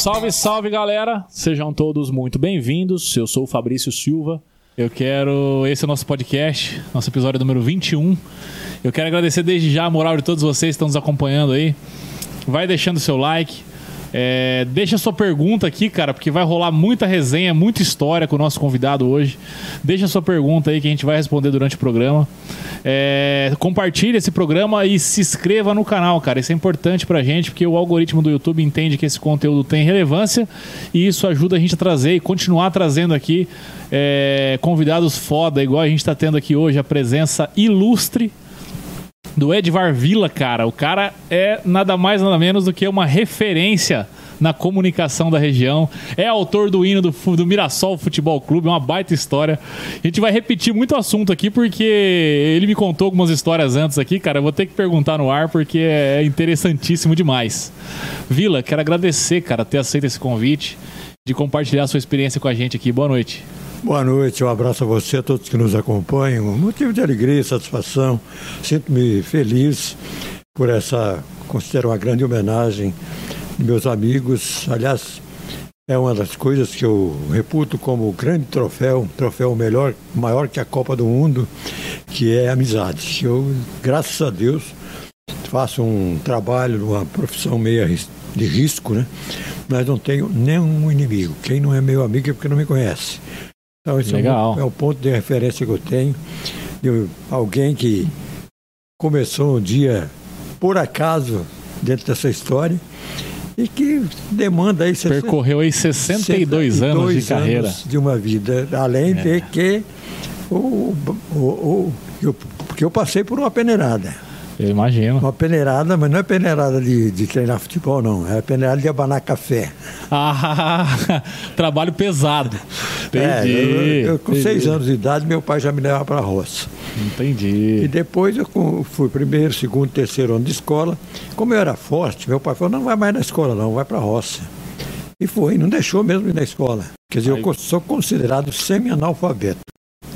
Salve, salve galera! Sejam todos muito bem-vindos. Eu sou o Fabrício Silva. Eu quero. Esse é o nosso podcast, nosso episódio número 21. Eu quero agradecer desde já a moral de todos vocês que estão nos acompanhando aí. Vai deixando seu like. É, deixa sua pergunta aqui, cara, porque vai rolar muita resenha, muita história com o nosso convidado hoje. Deixa sua pergunta aí que a gente vai responder durante o programa. É, compartilhe esse programa e se inscreva no canal, cara. Isso é importante pra gente, porque o algoritmo do YouTube entende que esse conteúdo tem relevância e isso ajuda a gente a trazer e continuar trazendo aqui é, convidados foda, igual a gente tá tendo aqui hoje, a presença ilustre do Edvar Villa, cara. O cara é nada mais, nada menos do que uma referência na comunicação da região. É autor do hino do, do Mirassol Futebol Clube, uma baita história. A gente vai repetir muito assunto aqui porque ele me contou algumas histórias antes aqui, cara. Eu vou ter que perguntar no ar porque é interessantíssimo demais. Vila, quero agradecer, cara, ter aceito esse convite, de compartilhar sua experiência com a gente aqui. Boa noite. Boa noite, um abraço a você, a todos que nos acompanham. Um motivo de alegria e satisfação. Sinto-me feliz por essa, considero uma grande homenagem de meus amigos. Aliás, é uma das coisas que eu reputo como grande troféu, troféu melhor, maior que a Copa do Mundo, que é a amizade. Eu, graças a Deus, faço um trabalho, uma profissão meia de risco, né? Mas não tenho nenhum inimigo. Quem não é meu amigo é porque não me conhece. Então, esse Legal. É, o, é o ponto de referência que eu tenho de alguém que começou um dia por acaso dentro dessa história e que demanda aí 60, percorreu aí 62, 62 anos de carreira anos de uma vida além é. de que o, o, o, eu, porque eu passei por uma peneirada eu imagino. Uma peneirada, mas não é peneirada de, de treinar futebol, não. É peneirada de abanar café. Ah, trabalho pesado. Entendi. É, eu, eu, com entendi. seis anos de idade, meu pai já me levava para a roça. Entendi. E depois eu fui primeiro, segundo, terceiro ano de escola. Como eu era forte, meu pai falou: não vai mais na escola, não, vai para a roça. E foi, não deixou mesmo ir na escola. Quer dizer, Aí... eu sou considerado semi-analfabeto.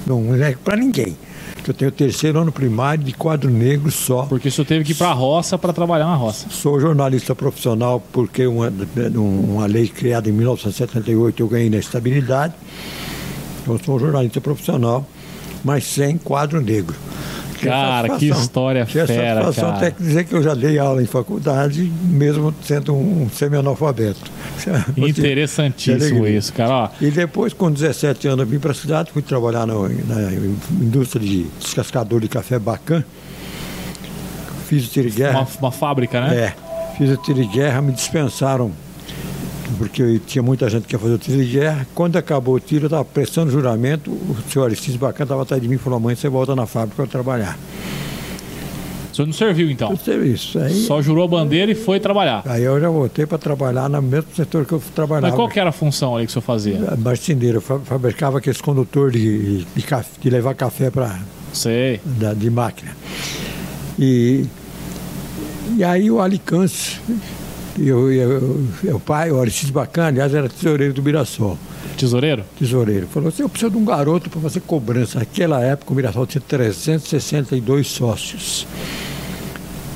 Não é para ninguém que eu tenho terceiro ano primário de quadro negro só. Porque o senhor teve que ir para a roça para trabalhar na roça. Sou jornalista profissional porque uma, uma lei criada em 1978 eu ganhei na estabilidade. Eu sou jornalista profissional, mas sem quadro negro. Cara, que história fera, satisfação cara. até que dizer que eu já dei aula em faculdade, mesmo sendo um semi-analfabeto. Interessantíssimo isso, cara. Ó. E depois, com 17 anos, eu vim para a cidade, fui trabalhar na, na, indústria de descascador de café Bacan. Fiz o tiro guerra. Uma, uma fábrica, né? É. Fiz o tiro guerra, me dispensaram porque tinha muita gente que ia fazer o tiro de guerra. Quando acabou o tiro, eu estava prestando juramento, o senhor Aristides Bacana estava atrás de mim e falou, mãe, você volta na fábrica para trabalhar. O senhor não serviu então? Eu serviço. Aí, Só jurou a bandeira e foi trabalhar. Aí eu já voltei para trabalhar no mesmo setor que eu trabalhava. Mas qual que era a função ali que o senhor fazia? Marceneiro, fabricava aqueles condutores de, de, de, de levar café para. Sei. Da, de máquina. E, e aí o Alicante e o pai, o Aristides Bacana, aliás, era tesoureiro do Mirassol. Tesoureiro? Tesoureiro. Falou assim: eu preciso de um garoto para fazer cobrança. Naquela época o Mirassol tinha 362 sócios.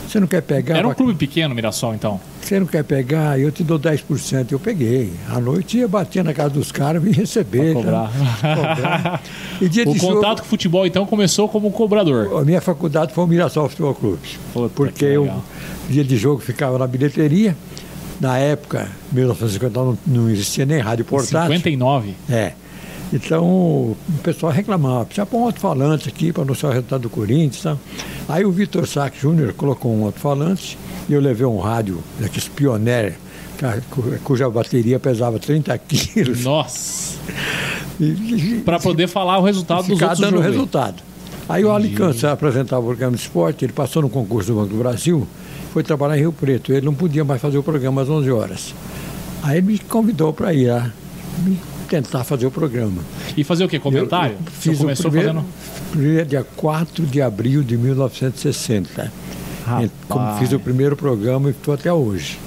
Você não quer pegar. Era um clube pequeno, Mirassol, então? Você não quer pegar, eu te dou 10%. Eu peguei. À noite ia bater na casa dos caras e receber. Pra cobrar. Tá? o contato jogo, com o futebol, então, começou como cobrador. A minha faculdade foi o Mirassol Futebol Clube. Puta, porque eu, dia de jogo, ficava na bilheteria. Na época, 1950, não, não existia nem rádio portátil. 59? É. Então o pessoal reclamava, precisa pôr um alto-falante aqui para anunciar o resultado do Corinthians. Tá? Aí o Vitor Sack Júnior colocou um alto-falante e eu levei um rádio daqueles Pioneer, cuja bateria pesava 30 quilos. Nossa! para poder falar o resultado dos outros dando resultado. Aí o Alicante apresentava o programa de esporte, ele passou no concurso do Banco do Brasil, foi trabalhar em Rio Preto. Ele não podia mais fazer o programa às 11 horas. Aí ele me convidou para ir lá tentar fazer o programa. E fazer o quê? Comentário? Eu, eu fiz o primeiro, fazendo... primeiro, dia 4 de abril de 1960. Rapaz. Como fiz o primeiro programa e estou até hoje.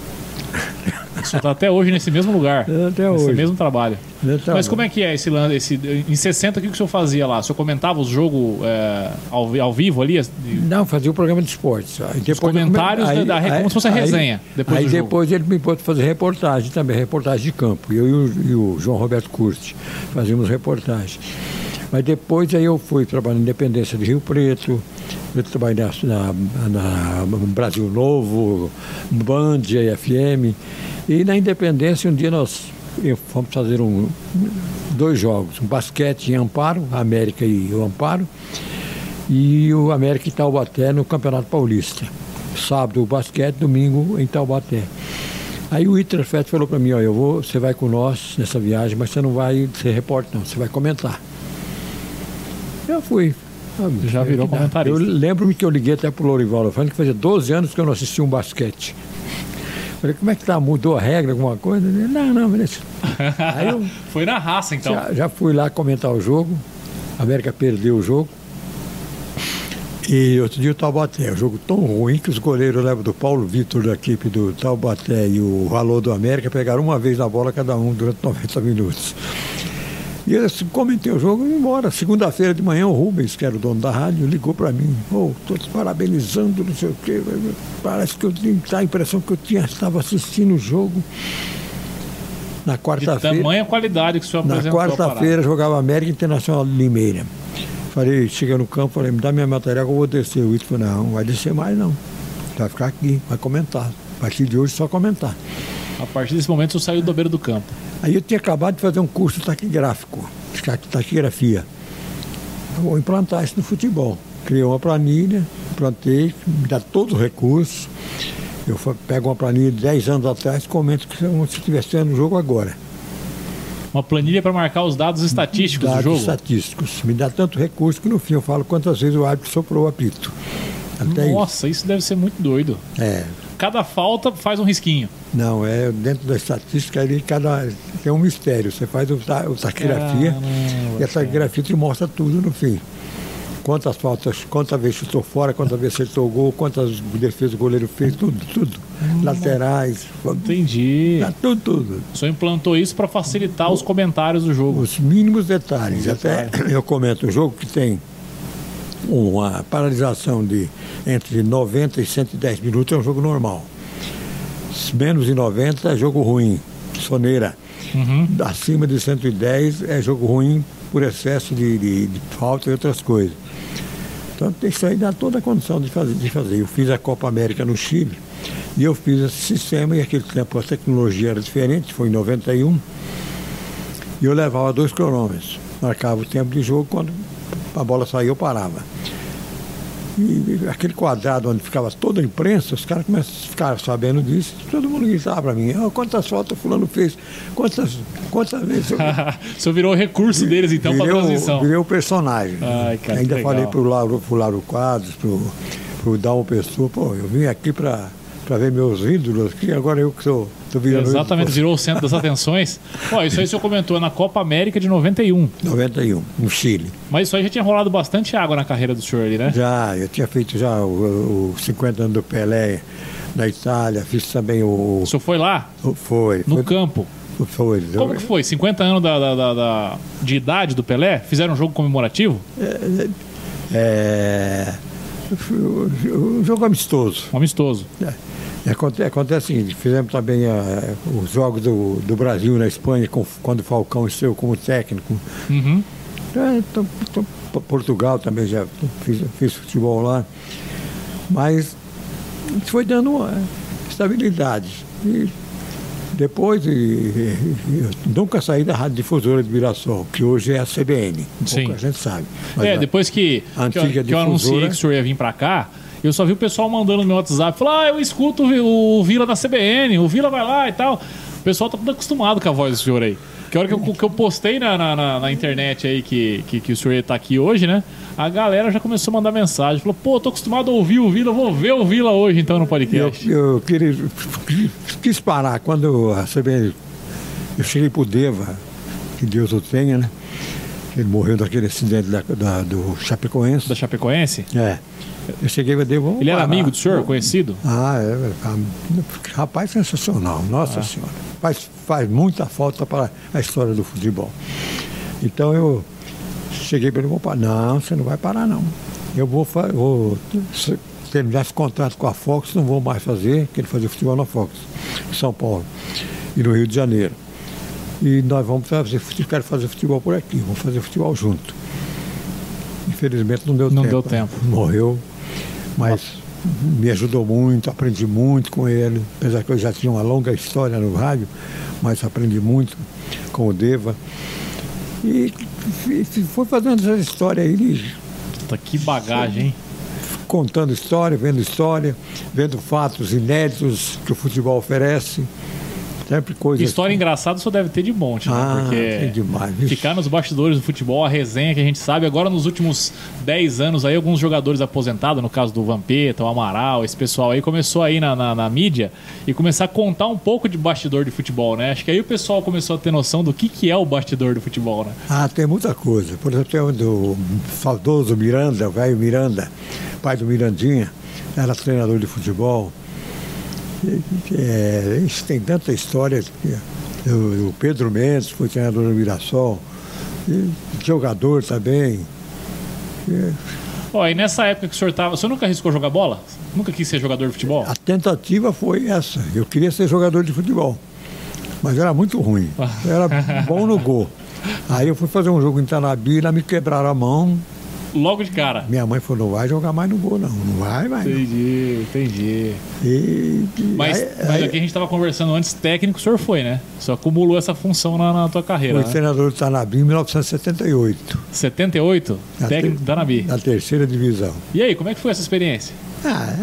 Você está até hoje nesse mesmo lugar. Até nesse hoje. mesmo trabalho. Então, Mas como é que é esse lance? Esse, em 60, o que, o senhor fazia lá? O senhor comentava os jogos é, ao, ao vivo ali? Não, fazia o programa de esportes. Aí depois comentários da- da- como se fosse a resenha, depois aí do jogo. depois ele me pôs fazer reportagem também, reportagem de campo. Eu e o, e o João Roberto Curti fazíamos reportagem. Mas depois aí eu fui trabalhar na Independência de Rio Preto, eu trabalhei na, na- na Brasil Novo, Band, FM. E na Independência um dia nós fomos fazer um, dois jogos, um basquete em Amparo, América e o Amparo, e o América em Taubaté no Campeonato Paulista. Sábado o basquete, domingo em Taubaté. Aí o Iter Fett falou para mim, ó, eu vou, você vai com nós nessa viagem, mas você não vai ser repórter não, você vai comentar. Eu fui. Já virou Eu comentarista. lembro-me que eu liguei até pro Lorival, falando que fazia 12 anos que eu não assistia um basquete. Falei, como é que tá? Mudou a regra, alguma coisa? Ele, não, não, beleza. Aí eu Foi na raça, então. já, já fui lá comentar o jogo. A América perdeu o jogo. E outro dia o Taubaté, um jogo tão ruim que os goleiros levam do Paulo Vitor da equipe do Taubaté e o Valor do América pegaram uma vez na bola cada um durante 90 minutos. E eu assim, comentei o jogo e embora. Segunda-feira de manhã o Rubens, que era o dono da rádio, ligou para mim. Ô, tô te parabenizando, não sei o quê. Parece que eu tinha a impressão que eu tinha, estava assistindo o jogo. Na De quarta-feira. tamanha qualidade que o senhor Na quarta-feira jogava América Internacional de Limeira. Falei, chega no campo, falei, me dá minha material que eu vou descer. O Ito falou, não, não vai descer mais não. Vai ficar aqui, vai comentar. A partir de hoje só comentar. A partir desse momento, o senhor saiu do beiro do campo. Aí eu tinha acabado de fazer um curso taquigráfico, ta- taquigrafia. Vou implantar isso no futebol. Criei uma planilha, implantei, me dá todo o recurso. Eu pego uma planilha de 10 anos atrás e comento que como se estivesse vendo o jogo agora. Uma planilha para marcar os dados estatísticos dados do jogo. estatísticos. Me dá tanto recurso que no fim eu falo quantas vezes o árbitro soprou o apito. Até Nossa, isso deve ser muito doido. isso. É. Cada falta faz um risquinho. Não, é dentro da estatística ali cada tem um mistério. Você faz o, o taquigrafia Caramba, e a taquigrafia te mostra tudo no fim. Quantas faltas, quantas vezes chutou fora, quantas vezes acertou o gol, quantas defesas o goleiro fez, tudo, tudo. Laterais, Entendi. dá tudo, tudo. O senhor implantou isso para facilitar os comentários do jogo. Os mínimos detalhes. Até eu comento um jogo que tem uma paralisação de entre 90 e 110 minutos é um jogo normal. Menos de 90 é jogo ruim, soneira. Uhum. Acima de 110 é jogo ruim por excesso de, de- de falta e outras coisas. Então isso aí dá toda a condição de fazer, de fazer. Eu fiz a Copa América no Chile e eu fiz esse sistema e aquele tempo a tecnologia era diferente, foi em 91. E eu levava dois cronômetros. Marcava o tempo de jogo, quando a bola saía eu parava. E aquele quadrado onde ficava toda a imprensa, os caras começam a ficar sabendo disso, todo mundo gritava para mim, "Ah, quantas faltas fulano fez, quantas, quantas vezes eu o senhor virou o recurso deles, então, para transmissão. o, virei o personagem. Ai, cara, Ainda falei legal. pro Lauro, pro Lauro Quadros, pro, pro Dalmo Pessoa, pô, eu vim aqui para ver meus ídolos aqui, agora eu que sou, tô virando Exatamente, ídolo. virou o centro das atenções. Ó, isso aí o senhor comentou na Copa América de 91. 91, no Chile. Mas isso aí já tinha rolado bastante água na carreira do senhor ali, né? Já, eu tinha feito já o, o 50 anos do Pelé na Itália, fiz também o. O senhor foi lá, o- foi. no foi, campo. foi. Como que foi? 50 anos da, da- da- da- de idade do Pelé? Fizeram um jogo comemorativo? É, um jogo amistoso. Amistoso. É, Acontece, acontece o seguinte, fizemos também ah, os jogos do, do Brasil na Espanha, com- quando o Falcão esteve como técnico. Uhum. É, tô- tô- P- Portugal também já fiz, fiz futebol lá. Mas foi dando uma estabilidade. E depois, e- e- nunca saí da Rádio Difusora de Mirassol, que hoje é a CBN. Sim. Pouca gente sabe. Mas É, a- depois que, a que, eu, antiga que eu anunciei que o senhor ia vir pra cá, eu só vi o pessoal mandando no meu WhatsApp, falar, ah, eu escuto o Vi- o Vila na CBN, o Vila vai lá e tal. O pessoal tá tudo acostumado com a voz do senhor aí. Que a hora que eu, que eu postei na, na, na- internet aí que, que, que o senhor tá aqui hoje, né? A galera já começou a mandar mensagem. Falou, pô, tô acostumado a ouvir o Vila, vou ver o Vila hoje então no Eu, podcast. eu queria, quis parar quando a CBN. Eu cheguei pro Deva, que Deus o tenha, né? Ele morreu daquele acidente da, da- do Chapecoense. Da Chapecoense? É. Eu cheguei e dei, Ele era amigo do senhor, conhecido? Ah, é, é, rapaz sensacional, nossa ah. senhora. Faz, faz muita falta para a história do futebol. Então eu cheguei para ele, parar. Não, você não vai parar não. Eu vou, vou terminar esse contrato com a Fox, não vou mais fazer, que ele fazia futebol na Fox, em São Paulo e no Rio de Janeiro. E nós vamos fazer, quero fazer futebol por aqui, vamos fazer futebol junto. Infelizmente não deu não tempo. Não deu tempo. Morreu, mas me ajudou muito, aprendi muito com ele, apesar que eu já tinha uma longa história no rádio, mas aprendi muito com o Deva. E, e foi fazendo essa história aí. Puta, que bagagem, hein? Contando história, vendo história, vendo fatos inéditos que o futebol oferece. Sempre coisa. História engraçada só deve ter de monte, né? Ah, Porque é demais. Ficar nos bastidores do futebol, a resenha que a gente sabe. Agora, nos últimos 10 anos, aí, alguns jogadores aposentados, no caso do Vampeta, o Amaral, esse pessoal aí, começou aí na, na, na, mídia e começar a contar um pouco de bastidor de futebol, né? Acho que aí o pessoal começou a ter noção do que, que é o bastidor do futebol, né? Ah, tem muita coisa. Por exemplo, tem o do saudoso Miranda, o velho Miranda, pai do Mirandinha, era treinador de futebol é, isso tem tanta história. O, Pedro Mendes foi treinador do Mirassol, jogador também. Ó, e nessa época que o senhor estava, o senhor nunca arriscou jogar bola? Nunca quis ser jogador de futebol? A tentativa foi essa. Eu queria ser jogador de futebol, mas era muito ruim. Era bom no gol. Aí eu fui fazer um jogo em Tanabi, me quebraram a mão, logo de cara. Minha mãe falou, não vai jogar mais no gol, não. Não vai mais. Entendi, não. entendi. E, mas, aí, mas aí, aqui a gente estava conversando antes, técnico o senhor foi, né? Só acumulou essa função na, na tua carreira. Foi né? treinador do Tanabi em 1978. 78? Na técnico do Tanabi. Na terceira divisão. E aí, como é que foi essa experiência? Ah,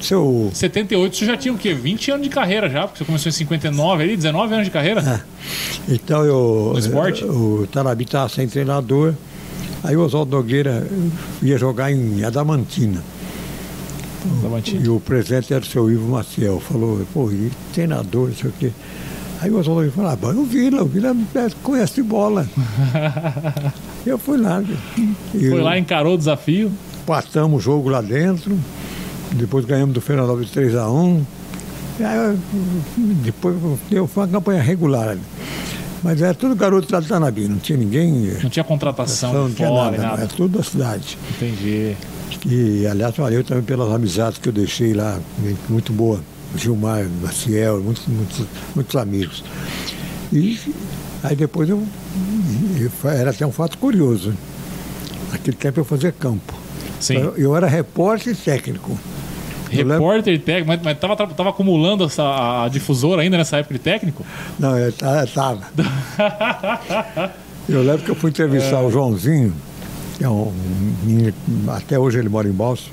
seu... 78, você já tinha o quê? 20 anos de carreira já, porque você começou em 59 ali, 19 anos de carreira? Ah, então eu. No esporte? O Tanabi estava sem treinador. Aí o Oswaldo Nogueira ia jogar em Adamantina. Adamantina. E o presidente era o seu Ivo Maciel. Falou, pô, e treinador, não sei o quê. Aí o Oswaldo falou, ah, o Vila, o Vila conhece bola. eu fui lá. Foi lá, encarou o desafio. Passamos o jogo lá dentro. Depois ganhamos do Fernando de 3 a 1 Aí, depois foi uma campanha regular. Mas era tudo garoto da Tanabi, não tinha ninguém. Não tinha contratação, não tinha fora, nada, nada. Era tudo da cidade. Entendi. E, aliás, valeu também pelas amizades que eu deixei lá, muito boa. Gilmar, Maciel, muitos, muitos, muitos amigos. E aí depois eu, eu, Era até um fato curioso. Naquele tempo eu fazia campo. Sim. Eu, eu era repórter e técnico. Repórter e técnico, mas, mas tava, tava acumulando essa, a difusora ainda nessa época de técnico? Não, eu tava. eu lembro que eu fui entrevistar é. o Joãozinho, que é um menino, até hoje ele mora em Balsa.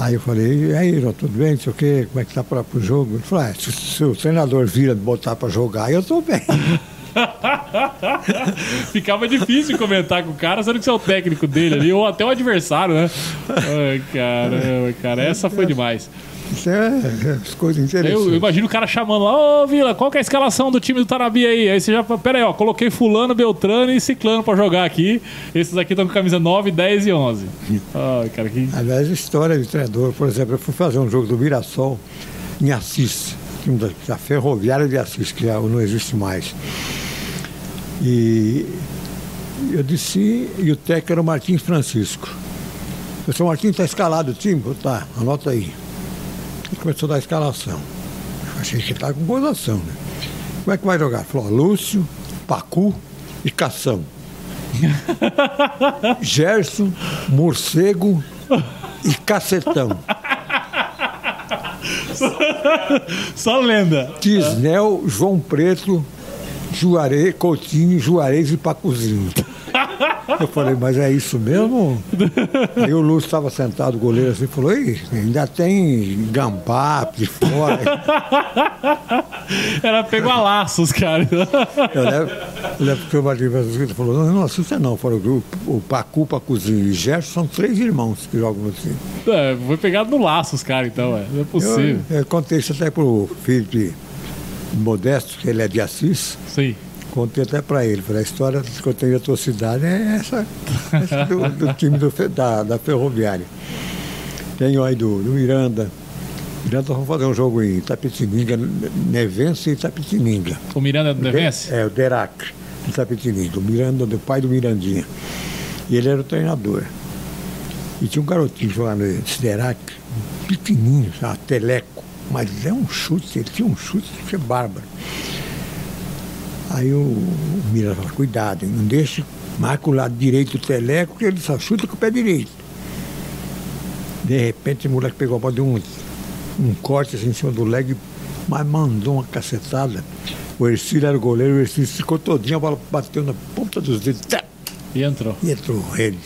Aí eu falei, e aí, João, tudo bem? Não sei o quê, como é que tá para o jogo? Ele falou, ah, se, se, o treinador vira botar para jogar, eu tô bem. Ficava difícil comentar com o cara, sendo que você é o técnico dele ali, ou até o adversário, né? Ai, caramba, cara, essa foi demais. Isso é, é coisas interessantes. Eu, eu, imagino o cara chamando lá, ô Vila, qual que é a escalação do time do Tarabi aí? Aí você já, pera aí, ó, coloquei Fulano, Beltrano e Ciclano pra jogar aqui. Esses aqui estão com camisa 9, 10 e 11. Ai, cara, que... Aliás, história de treinador, por exemplo, eu fui fazer um jogo do Mirassol em Assis, da Ferroviária de Assis, que já não existe mais. E eu disse, e o técnico era o Martins Francisco. Eu disse, Martins, está escalado o time? Tá, anota aí. Ele começou a dar a escalação. Eu achei que estava com gozação, né? Como é que vai jogar? Falou, Lúcio, Pacu e Cação. Gerson, Morcego e Cacetão. Só lenda. Tisnel, João Preto, Juarez, Coutinho, Juarez e Pacuzinho. Eu falei, mas é isso mesmo? Aí o Lúcio estava sentado, o goleiro assim, falou, ainda tem gambá de fora. Era pego a laços, cara. Eu lembro, eu lembro que o Martins falou, não, não assusta não. Falou, o, o Pacu, Pacuzinho e Gerson são três irmãos que jogam assim. É, foi pegado no laços, cara, então, é. Não é possível. Eu, eu contei isso até pro Felipe Modesto, que ele é de Assis. Sim. Contei até para ele. Falei, a história que eu tenho da tua cidade é essa, essa do, do, time do, da, da Ferroviária. Tenho aí do, do Miranda. Miranda, vamos fazer um jogo em Itapetininga, Nevense e Itapetininga. O Miranda é do Nevense? É, o Derac, de Itapetininga. O Miranda, do pai do Mirandinha. E ele era o treinador. E tinha um garotinho jogando esse Derac, pequenininho, sabe, teleco. Mas é um chute, ele tinha um chute que é bárbaro. Aí o, o Mira falou, cuidado, não deixe, marca o lado direito do teleco, que ele só chuta com o pé direito. De repente o moleque pegou a bola de um, um corte assim, em cima do leg, mas mandou uma cacetada. O Ercílio era o goleiro, o Ercílio ficou todinho, a bola bateu na ponta dos dedos. Tá, E entrou. e entrou ele.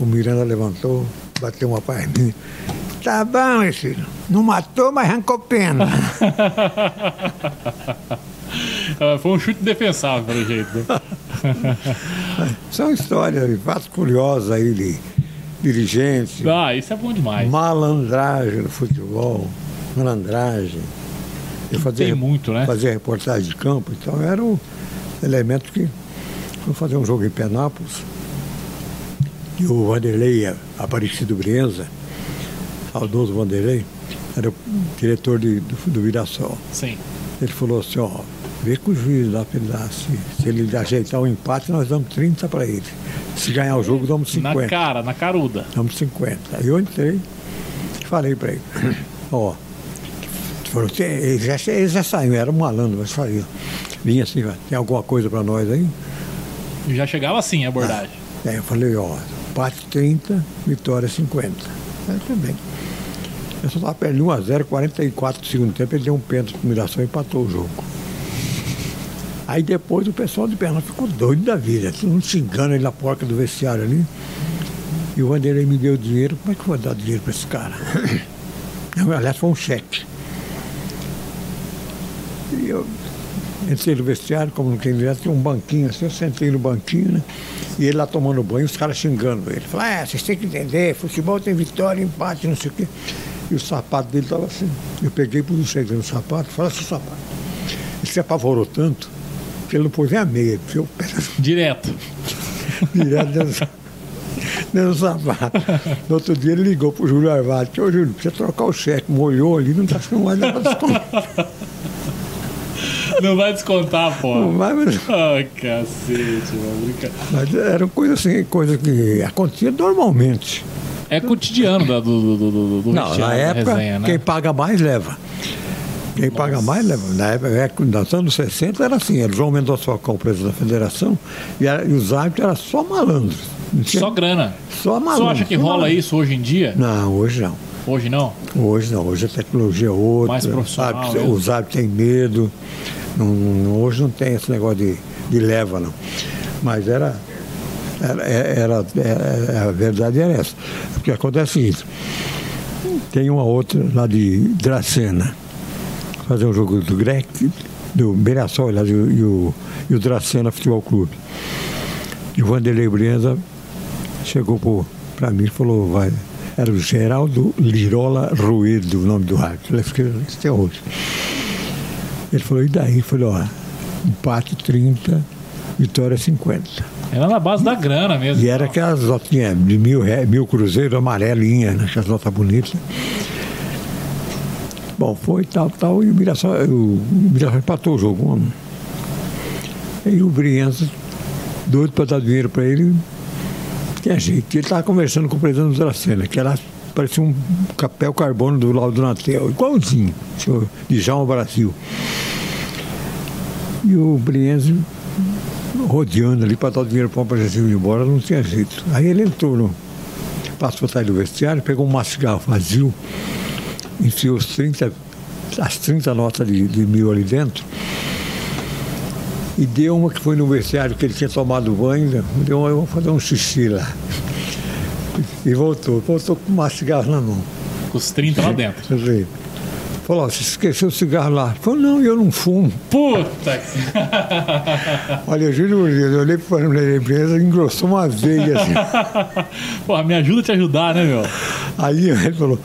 O Miranda levantou, bateu uma palminha. Tá bom, Ercílio. Não matou, mas arrancou pena. Ah, Foi um chute defensável, pelo jeito. né? São histórias, fatos curiosos aí de dirigentes, Ah, isso é bom demais. malandragem no futebol, malandragem. Eu fazia, Tem muito, né? fazia reportagem de campo, então era um elemento que. Vamos fazer um jogo em Penápolis. E o Vanderlei Aparecido Brienza, saudoso Vanderlei, era o diretor de- do, do Virassol. Sim. Ele falou assim, ó, vê com o juiz lá pra ele dar. Se, se ele ajeitar o empate, nós damos 30 para ele. Se ganhar o jogo, damos Na 50. cara, na caruda. Damos 50. Aí eu entrei e falei para ele, ó, falou, "Tem- ele já, ele já saiu, era um malandro, mas saiu. Vinha assim, tem alguma coisa para nós aí? Já chegava assim a abordagem. Aí eu falei, ó, empate 30, vitória 50. Aí também. Eu só estava perdendo 1x0, 44 do segundo tempo, ele deu um pênalti para Miração e empatou o jogo. Aí depois o pessoal de Pernambuco ficou doido da vida, todo mundo xingando ele na porta do vestiário ali. E o Vanderlei me deu dinheiro, como é que eu vou dar dinheiro para esse cara? Aliás, foi um cheque. E eu entrei no vestiário, como não tem direto, tinha um banquinho assim, eu sentei no banquinho, né? E ele lá tomando banho, os caras xingando ele. Falaram, é, vocês têm que entender, futebol tem vitória, empate, não sei o quê. E o sapato dele estava assim. Eu peguei por um segredo no sapato, fala seu sapato. Ele se apavorou tanto que ele não pôs nem a meia, o pé Direto. direto dentro do- dentro do sapato. No outro dia ele ligou pro Júlio Arvado, ô Júlio, precisa trocar o cheque, molhou ali, não tá não vai dar pra descontar. Não vai descontar, pô. Não vai, mas- Ah, cacete, mano. Mas eram coisas assim, coisa que acontecia normalmente. É cotidiano da- do, do, do, do, do Não, na época, resenha, né? quem paga mais leva. Quem paga mais leva. Na época, é, nos anos 60 era assim, era o João Mendonça Falcão, presidente da federação, e, era- e os árbitros eram só malandros. Tinha- Só grana. só Você malandro. acha que rola malandro. isso hoje em dia? Não, hoje não. Hoje não? Hoje não, hoje a tecnologia é outra. Mais profissional os árbitros têm medo. Não- hoje não tem esse negócio de, de leva, não. Mas era. Era, era, era- a verdade era essa. Porque acontece o seguinte, tem uma outra lá de Dracena, fazer um jogo do Grec, do Mirassol e, o- e o, Dracena Futebol Clube. E o Vanderlei Brienza chegou para mim e falou, vai. Era o Geraldo Lirola Ruedo, o nome do árbitro. Ele escreveu isso até hoje. Ele falou, e daí? Eu falei, ó, empate 30, vitória 50. Era na base da grana mesmo. E era aquelas notinhas de mil, mil cruzeiros amarelinhas, né, aquelas notas bonitas. Bom, foi tal, tal, e o Mirassol, o Mirassol empatou o jogo. um. E o Brienza, doido para dar dinheiro para ele, não tinha jeito. Ele estava conversando com o presidente do Dracena, que era, parecia um capel carbono do Laudo Natel, igualzinho, senhor João Brasil. E o Brienza rodeando ali para dar o dinheiro para o Brasil ir embora, não tinha jeito. Aí ele entrou, no, passou atrás do vestiário, pegou um macigarro vazio, enfiou os 30, as 30 notas de, de mil ali dentro e deu uma que foi no vestiário que ele tinha tomado banho, né? deu uma, eu vou fazer um xixi lá. E voltou, voltou com um cigarro na mão. Com os 30 lá dentro. Falou, você esqueceu o cigarro lá. Falou, não, eu não fumo. Puta que... Olha, eu juro por Deus, eu olhei para a empresa e engrossou uma veia assim. Porra, me ajuda a te ajudar, né, meu? Aí ele falou,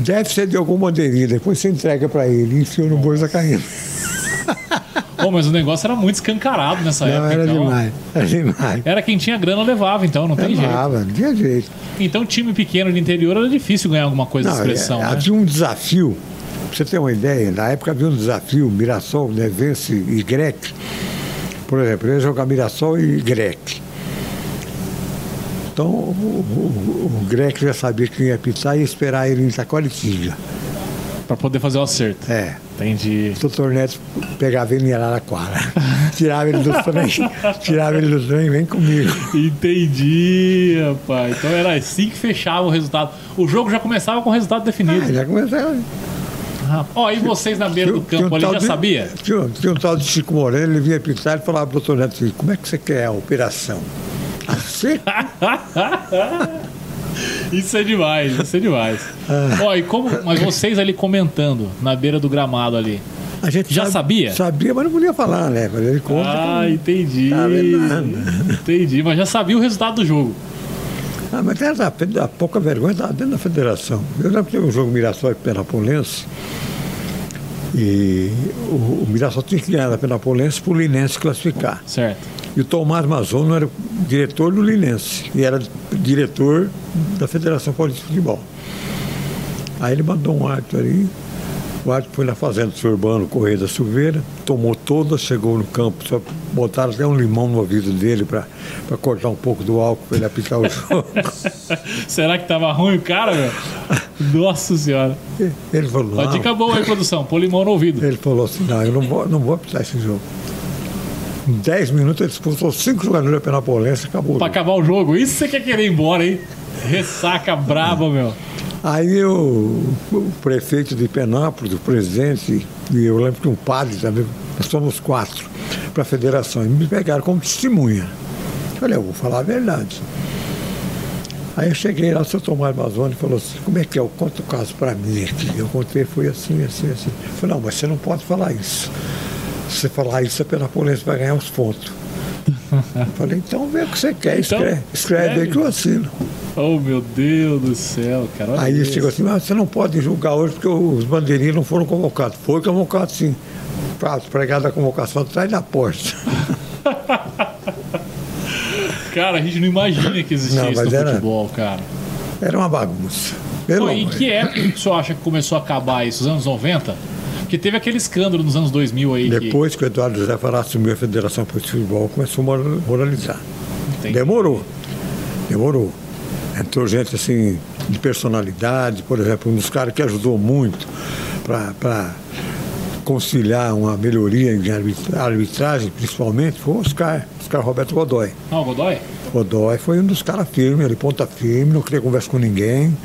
deve ser de alguma bandeirinha, depois você entrega para ele. E enfiou no bolso da camisa. Pô, mas o negócio era muito escancarado nessa Não, época. era então. demais. Era demais. Era quem tinha grana levava, então, não tem jeito. Levava, não tinha jeito. Então, time pequeno de interior era difícil ganhar alguma coisa de Não, expressão, é, né? Havia um desafio, pra você ter uma ideia, na época havia um desafio, Mirassol, Nevense e Grec. Por exemplo, eu ia jogar Mirassol e Grec. Então o, o, o Grec já sabia que ia apitar e ia esperar ele em Itaquaritinga. Pra poder fazer o acerto. É. Entendi. O doutor Neto pegava ele em Araraquara. tirava ele do trem, tirava ele do trem, vem comigo. Entendi, rapaz. Então era assim que fechava o resultado. O jogo já começava com o resultado definido. Aí já começava. Ó, e vocês na beira do Tinha um campo ali já de- sabia? Tinha, um- tinha um tal de Chico Moreno, ele vinha pintar e falava pro doutor Neto assim, como é que você quer a operação? Assim? Isso é demais, isso é demais. Ah. Ó, e como. Mas vocês ali comentando na beira do gramado ali. A gente Já sabia? Sabia, mas não podia falar, né? Ele conta. Ah, entendi. Entendi, mas já sabia o resultado do jogo. Ah, mas era a, a pouca vergonha estava dentro da federação. Eu lembro que teve um jogo Mirassol e Penapolense. E o, o Mirassol tinha que ganhar da Penapolense para o Linense classificar. Certo. E o Tomás Mazono era diretor do Linense e era diretor da Federação Paulista de Futebol. Aí ele mandou um árbitro ali, o árbitro foi na fazenda do seu Urbano Correia da Silveira, tomou todas, chegou no campo, só botaram até um limão no ouvido dele para cortar um pouco do álcool para ele apitar o jogo. Será que tava ruim o cara, meu? Nossa senhora. Ele falou, Uma não. dica boa aí, produção. Pôr limão no ouvido. Ele falou assim, não, eu não vou, não vou apitar esse jogo. Em 10 minutos ele expulsou cinco jogadores da Penapolense e acabou. Pra jogo. acabar o jogo. Isso você quer querer ir embora, hein? Ressaca braba, meu. Aí o, o prefeito de Penápolis, o presidente, e eu lembro que um padre também, nós somos quatro para a federação, e me pegaram como testemunha. Eu Falei, eu vou falar a verdade. Aí eu cheguei lá, o seu Tomás Mazoni falou assim, como é que é? Conta o caso para mim aqui. Eu contei, foi assim, assim, assim. Eu falei, não, mas você não pode falar isso. Se você falar isso, a Penapolense vai ganhar os pontos. Falei, então vê o que você quer, Então, escreve, escreve aí que eu assino. Oh, meu Deus do céu, cara. Aí ele chegou assim, mas você não pode julgar hoje porque os bandeirinhos não foram convocados. Foi convocado sim. Pra pregar da convocação atrás da porta. Cara, a gente não imagina que existia Não, isso no era- futebol, cara. Era uma bagunça. Pelo Pô, em amor. que época que o senhor acha que começou a acabar isso? Os anos 90? Porque teve aquele escândalo nos anos 2000 aí. que- Depois que o Eduardo José Fará assumiu a Federação de Futebol, começou a mora- moralizar. Entendi. Demorou. Demorou. Entrou gente assim, de personalidade, por exemplo, um dos caras que ajudou muito para conciliar uma melhoria em arbitra- arbitragem, principalmente, foi o Oscar, Oscar Roberto Godoy. Não, o Godoy? Godoy foi um dos caras firmes, ele ponta firme, não queria conversa com ninguém,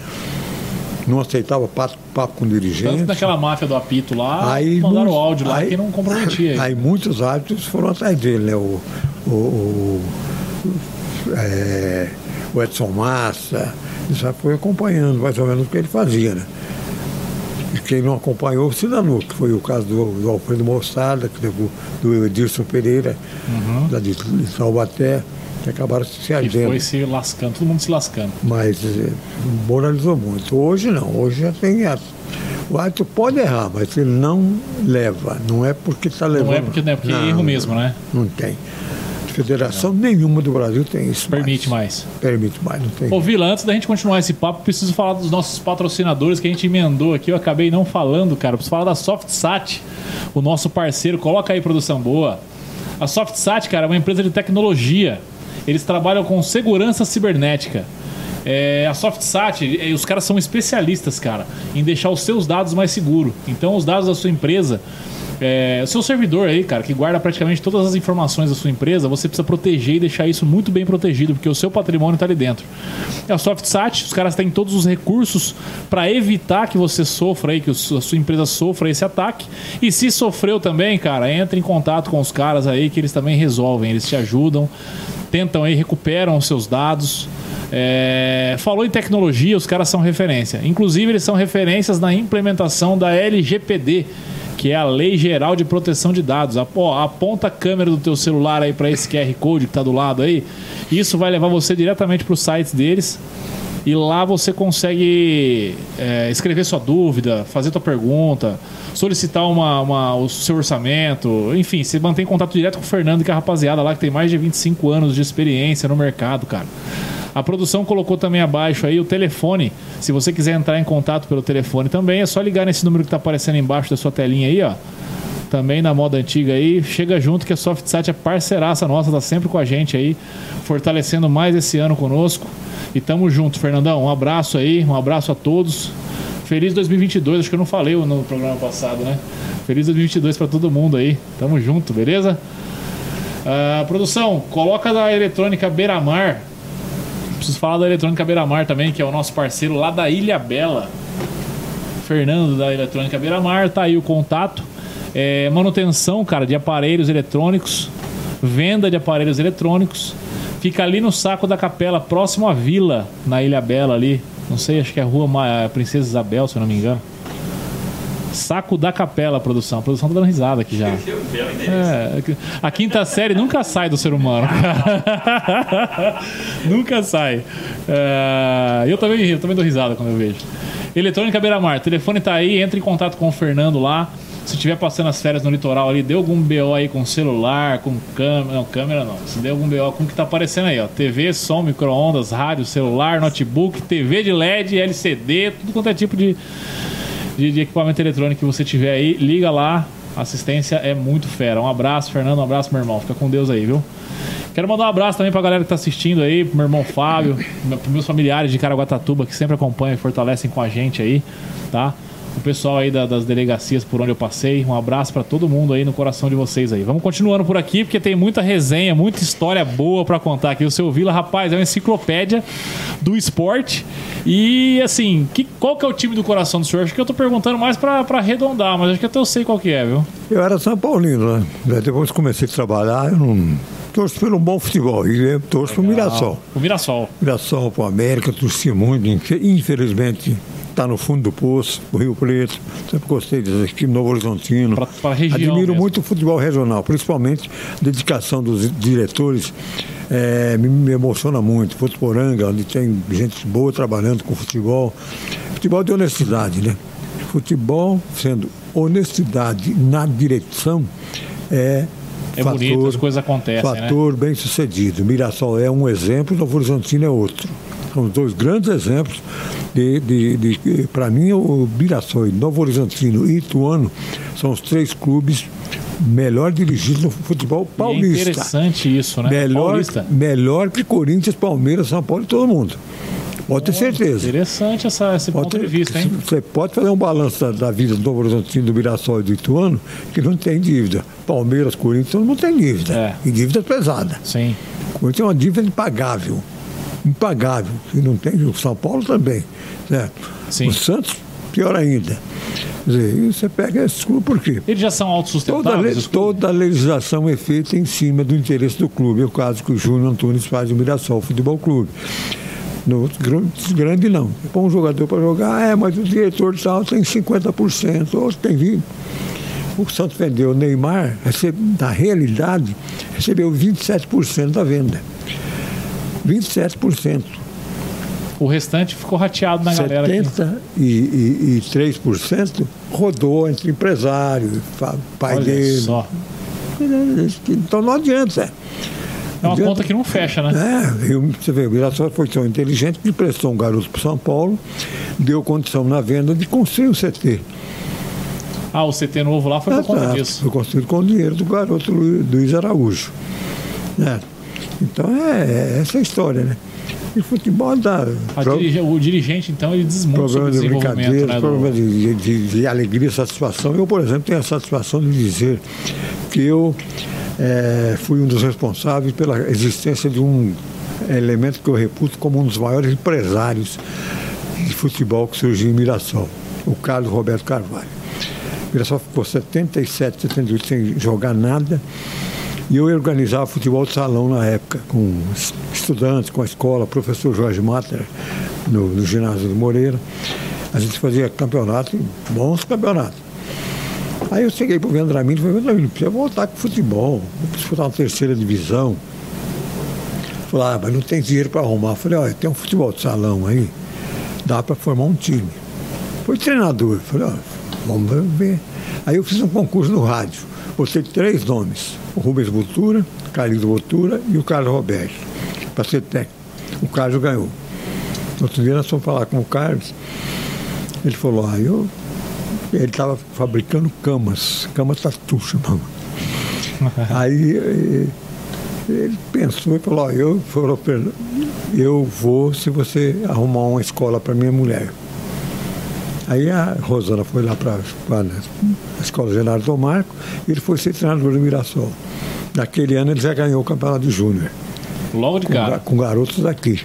não aceitava papo, papo com Tanto dirigente. que naquela máfia do apito lá, Aí mandaram muitos- áudio lá aí- que não comprometia. Aí muitos árbitros foram atrás dele, né? O, o, o, é, o Edson Massa, isso já foi acompanhando mais ou menos o que ele fazia, né? E quem não acompanhou se danou, que foi o caso do, do Alfredo Moçada, que teve o- do Edilson Pereira, da de, de que acabaram se que ardendo. foi se lascando, todo mundo se lascando. Mas eh, moralizou muito. Hoje não, hoje já tem. A, o árbitro pode errar, mas ele não leva. Não é porque está levando. Não é porque, não é porque é erro mesmo, né? Não tem. Federação nenhuma do Brasil tem isso. Permite mais. Permite mais, não tem. Ô, Vila, antes da gente continuar esse papo, preciso falar dos nossos patrocinadores que a gente emendou aqui. Eu acabei não falando, cara. Preciso falar da SoftSat, o nosso parceiro. Coloca aí, produção boa. A SoftSat, cara, é uma empresa de tecnologia. Eles trabalham com segurança cibernética. É, a SoftSat, é, os caras são especialistas, cara, em deixar os seus dados mais seguros. Então, os dados da sua empresa, é, seu servidor aí, cara, que guarda praticamente todas as informações da sua empresa, você precisa proteger e deixar isso muito bem protegido, porque o seu patrimônio está ali dentro. É a SoftSat, os caras têm todos os recursos para evitar que você sofra aí, que a sua empresa sofra esse ataque. E se sofreu também, cara, entre em contato com os caras aí que eles também resolvem, eles te ajudam, tentam aí, recuperam os seus dados. É, falou em tecnologia, os caras são referência. Inclusive, eles são referências na implementação da LGPD, que é a Lei Geral de Proteção de Dados. Apo- Aponta a câmera do teu celular aí para esse QR Code que está do lado aí. Isso vai levar você diretamente para o site deles E lá você consegue é, escrever sua dúvida, fazer sua pergunta, solicitar uma, uma, o seu orçamento. Enfim, você mantém contato direto com o Fernando, que é a rapaziada lá que tem mais de 25 anos de experiência no mercado, cara. A produção colocou também abaixo aí o telefone. Se você quiser entrar em contato pelo telefone também, é só ligar nesse número que está aparecendo embaixo da sua telinha aí, ó também na moda antiga aí. Chega junto que a SoftSat é parceiraça nossa, tá sempre com a gente aí, fortalecendo mais esse ano conosco. E tamo junto, Fernandão. Um abraço aí, um abraço a todos. Feliz 2022, acho que eu não falei no programa passado, né? Feliz 2022 para todo mundo aí. Tamo junto, beleza? Uh, produção, coloca da eletrônica Beira-Mar. Preciso falar da eletrônica Beira-Mar também, que é o nosso parceiro lá da Ilha Bela. Fernando da eletrônica Beira-Mar, tá aí o contato. É, manutenção, cara, de aparelhos eletrônicos, venda de aparelhos eletrônicos. Fica ali no saco da capela, próximo à vila, na Ilha Bela ali. Não sei, acho que é a rua Princesa Isabel, se eu não me engano. Saco da Capela, a produção. A produção tá dando risada aqui já. É, a quinta série nunca sai do ser humano. nunca sai. É, eu, também, eu também dou risada quando eu vejo. Eletrônica Beira Mar, telefone tá aí, entre em contato com o Fernando lá. Se estiver passando as férias no litoral ali, deu algum BO aí com celular, com câmera. Não, câmera não. Se deu algum BO com o que tá aparecendo aí, ó. TV, som, micro-ondas, rádio, celular, notebook, TV de LED, LCD, tudo quanto é tipo de, de, de equipamento eletrônico que você tiver aí, liga lá. Assistência é muito fera. Um abraço, Fernando. Um abraço, meu irmão. Fica com Deus aí, viu? Quero mandar um abraço também pra galera que tá assistindo aí, pro meu irmão Fábio, pros meus familiares de Caraguatatuba que sempre acompanham e fortalecem com a gente aí, tá? O pessoal aí da, das delegacias por onde eu passei. Um abraço para todo mundo aí no coração de vocês aí. Vamos continuando por aqui, porque tem muita resenha, muita história boa para contar aqui. O seu Vila, rapaz, é uma enciclopédia do esporte. E assim, que, qual que é o time do coração do senhor? Acho que eu tô perguntando mais para arredondar, mas acho que até eu sei qual que é, viu? Eu era São Paulino, né? Depois comecei a trabalhar, eu não torço pelo bom futebol e eu torço para o Mirassol. O Mirassol. Mirassol, para o América, torci muito, infelizmente está no fundo do poço, o Rio Preto. Sempre gostei desse aqui, Novo Horizontino. Pra, pra região Admiro mesmo. muito o futebol regional, principalmente a dedicação dos diretores. É, me, me, emociona muito. Votuporanga, onde tem gente boa trabalhando com futebol. Futebol de honestidade, né? Futebol sendo honestidade na direção é é fator, bonito, as coisas acontecem. Né? Fator né? bem sucedido. Mirassol é um exemplo, Novo Horizontino é outro. São dois grandes exemplos de, de, de para mim o Mirassol, Novo Horizontino e Ituano são os três clubes melhor dirigidos no futebol paulista. é interessante isso, né? Melhor, paulista. melhor que Corinthians, Palmeiras, São Paulo e todo mundo. Pode ter certeza. Interessante essa, esse pode ponto ter, de vista, hein? Você pode fazer um balanço da, da vida do Novo Horizontino, do Mirassol e do Ituano, que não tem dívida. Palmeiras, Corinthians, não tem dívida. É. E dívida pesada. Sim. Corinthians é uma dívida impagável impagável. E não tem, o São Paulo também. Certo? Sim. O Santos, pior ainda. Quer dizer, você pega esse clube por quê? Eles já são autossustentáveis? Toda, a legislação é feita em cima do interesse do clube. É o caso que o Júnior Antunes faz no Mirassol Futebol Clube. No grande não. Põe um jogador para jogar, é, mas o diretor de tal tem 50%, outro tem 20%. O Santos vendeu o Neymar, na realidade, recebeu 27% da venda. 27%. O restante ficou rateado na galera. 73% rodou entre empresário, pai Olha dele. Só. Então não adianta. É uma adianta. conta que não fecha, né? É, eu, você vê, o Mirassol foi tão inteligente que prestou um garoto para São Paulo, deu condição na venda de construir o CT. Ah, o CT novo lá foi por conta disso. Foi construído com o dinheiro do garoto Luiz Araújo. É. Então é, é essa a história, né? E futebol dá. Pro... Dirige, o dirigente, então, ele desmonta problema de brincadeira, né, problema do... de, de, de, alegria, satisfação. Eu, por exemplo, tenho a satisfação de dizer que eu é, fui um dos responsáveis pela existência de um elemento que eu reputo como um dos maiores empresários de futebol que surgiu em Mirassol, o Carlos Roberto Carvalho. Mirassol ficou 77, 78 sem jogar nada e eu organizava futebol de salão na época, com estudantes, com a escola, professor Jorge Matter, no, no ginásio do Moreira. A gente fazia campeonato, bons campeonatos. Aí eu cheguei para o Vendramini e falei, Vendramini, precisa voltar com futebol, disputar uma terceira divisão. Falou, ah, mas não tem dinheiro para arrumar. Falei, olha, tem um futebol de salão aí, dá para formar um time. Foi treinador. Falei, olha, vamos ver. Aí eu fiz um concurso no rádio. Botei três nomes. O Rubens Botura, Carlos Botura e o Carlos Roberto. Para ser técnico. O Carlos ganhou. No outro dia nós fomos falar com o Carlos. Ele falou, ah, eu. Ele estava fabricando camas, camas tatu chamava. Aí eh, ele pensou e falou, ó, eu, falou, ele, eu vou se você arrumar uma escola para minha mulher. Aí a Rosana foi lá para a Escola Genário do Marco e ele foi ser treinador do Mirassol. Naquele ano ele já ganhou o campeonato de júnior. Logo de com, cara. com garotos daqui.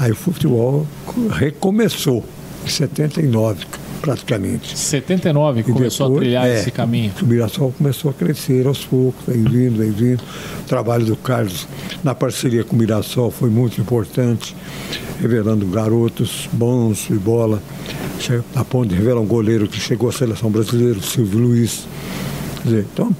Aí o futebol recomeçou em 79, praticamente. 79 que E começou a depois, trilhar é, esse caminho. O Mirassol começou a crescer aos poucos, vem vindo, vem vindo. O trabalho do Carlos na parceria com o Mirassol foi muito importante, revelando garotos bons de bola. A ponto de revelar um goleiro que chegou à seleção brasileira, o Silvio Luiz. Quer dizer, então,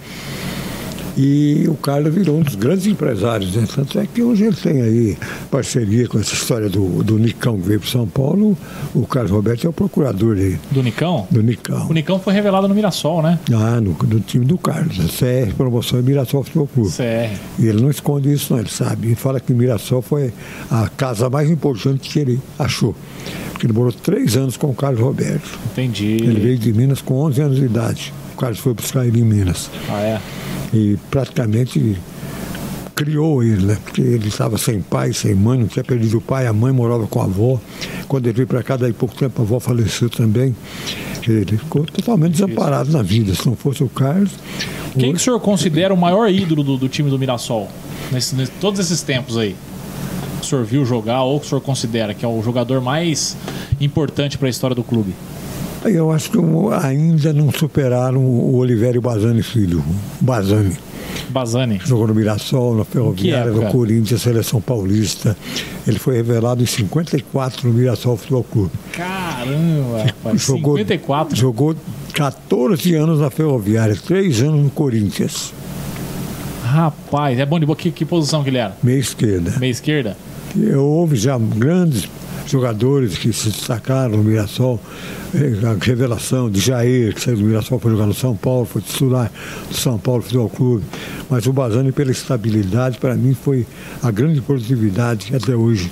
e o Carlos virou um dos grandes empresários, né? Tanto é que hoje ele tem aí parceria com essa história do, do Nicão que veio para São Paulo. O Carlos Roberto é o procurador aí, Do Nicão? do Nicão. O Nicão foi revelado no Mirassol, né? Ah, no, no time do Carlos, a CR Promoção e Mirassol Futebol Clube. CR. E ele não esconde isso, não, ele sabe. Ele fala que o Mirassol foi a casa mais importante que ele achou. Porque ele morou três anos com o Carlos Roberto. Entendi. Ele veio de Minas com 11 anos de idade. O Carlos foi buscar ele em Minas. Ah, é. E praticamente criou ele, né? Porque ele estava sem pai, sem mãe, não tinha perdido o pai, a mãe morava com a avó. Quando ele veio para cá, daí pouco tempo, a avó faleceu também. Ele ficou totalmente desamparado na vida. Se não fosse o Carlos. Quem que o senhor considera o maior ídolo do, do time do Mirassol? Nesse, nesse- todos esses tempos aí. O senhor viu jogar ou que o senhor considera que é o jogador mais importante para a história do clube? Eu acho que ainda não superaram o Olivério Bazani Filho. Bazani. Bazani. Jogou no Mirassol, na Ferroviária, no Corinthians, Seleção Paulista. Ele foi revelado em 54 no Mirassol Futebol Clube. Caramba, rapaz. Jogou, 54. Jogou 14 anos na Ferroviária, 3 anos no Corinthians. Rapaz, é bom de boa. Que, que posição que ele era? Meia esquerda. Meia esquerda? Eu houve já grandes jogadores que se destacaram no Mirassol. Eh, A revelação de Jair, que saiu do Mirassol para jogar no São Paulo, foi titular do São Paulo Futebol Clube. Mas o Bazani, pela estabilidade, para mim foi a grande produtividade até hoje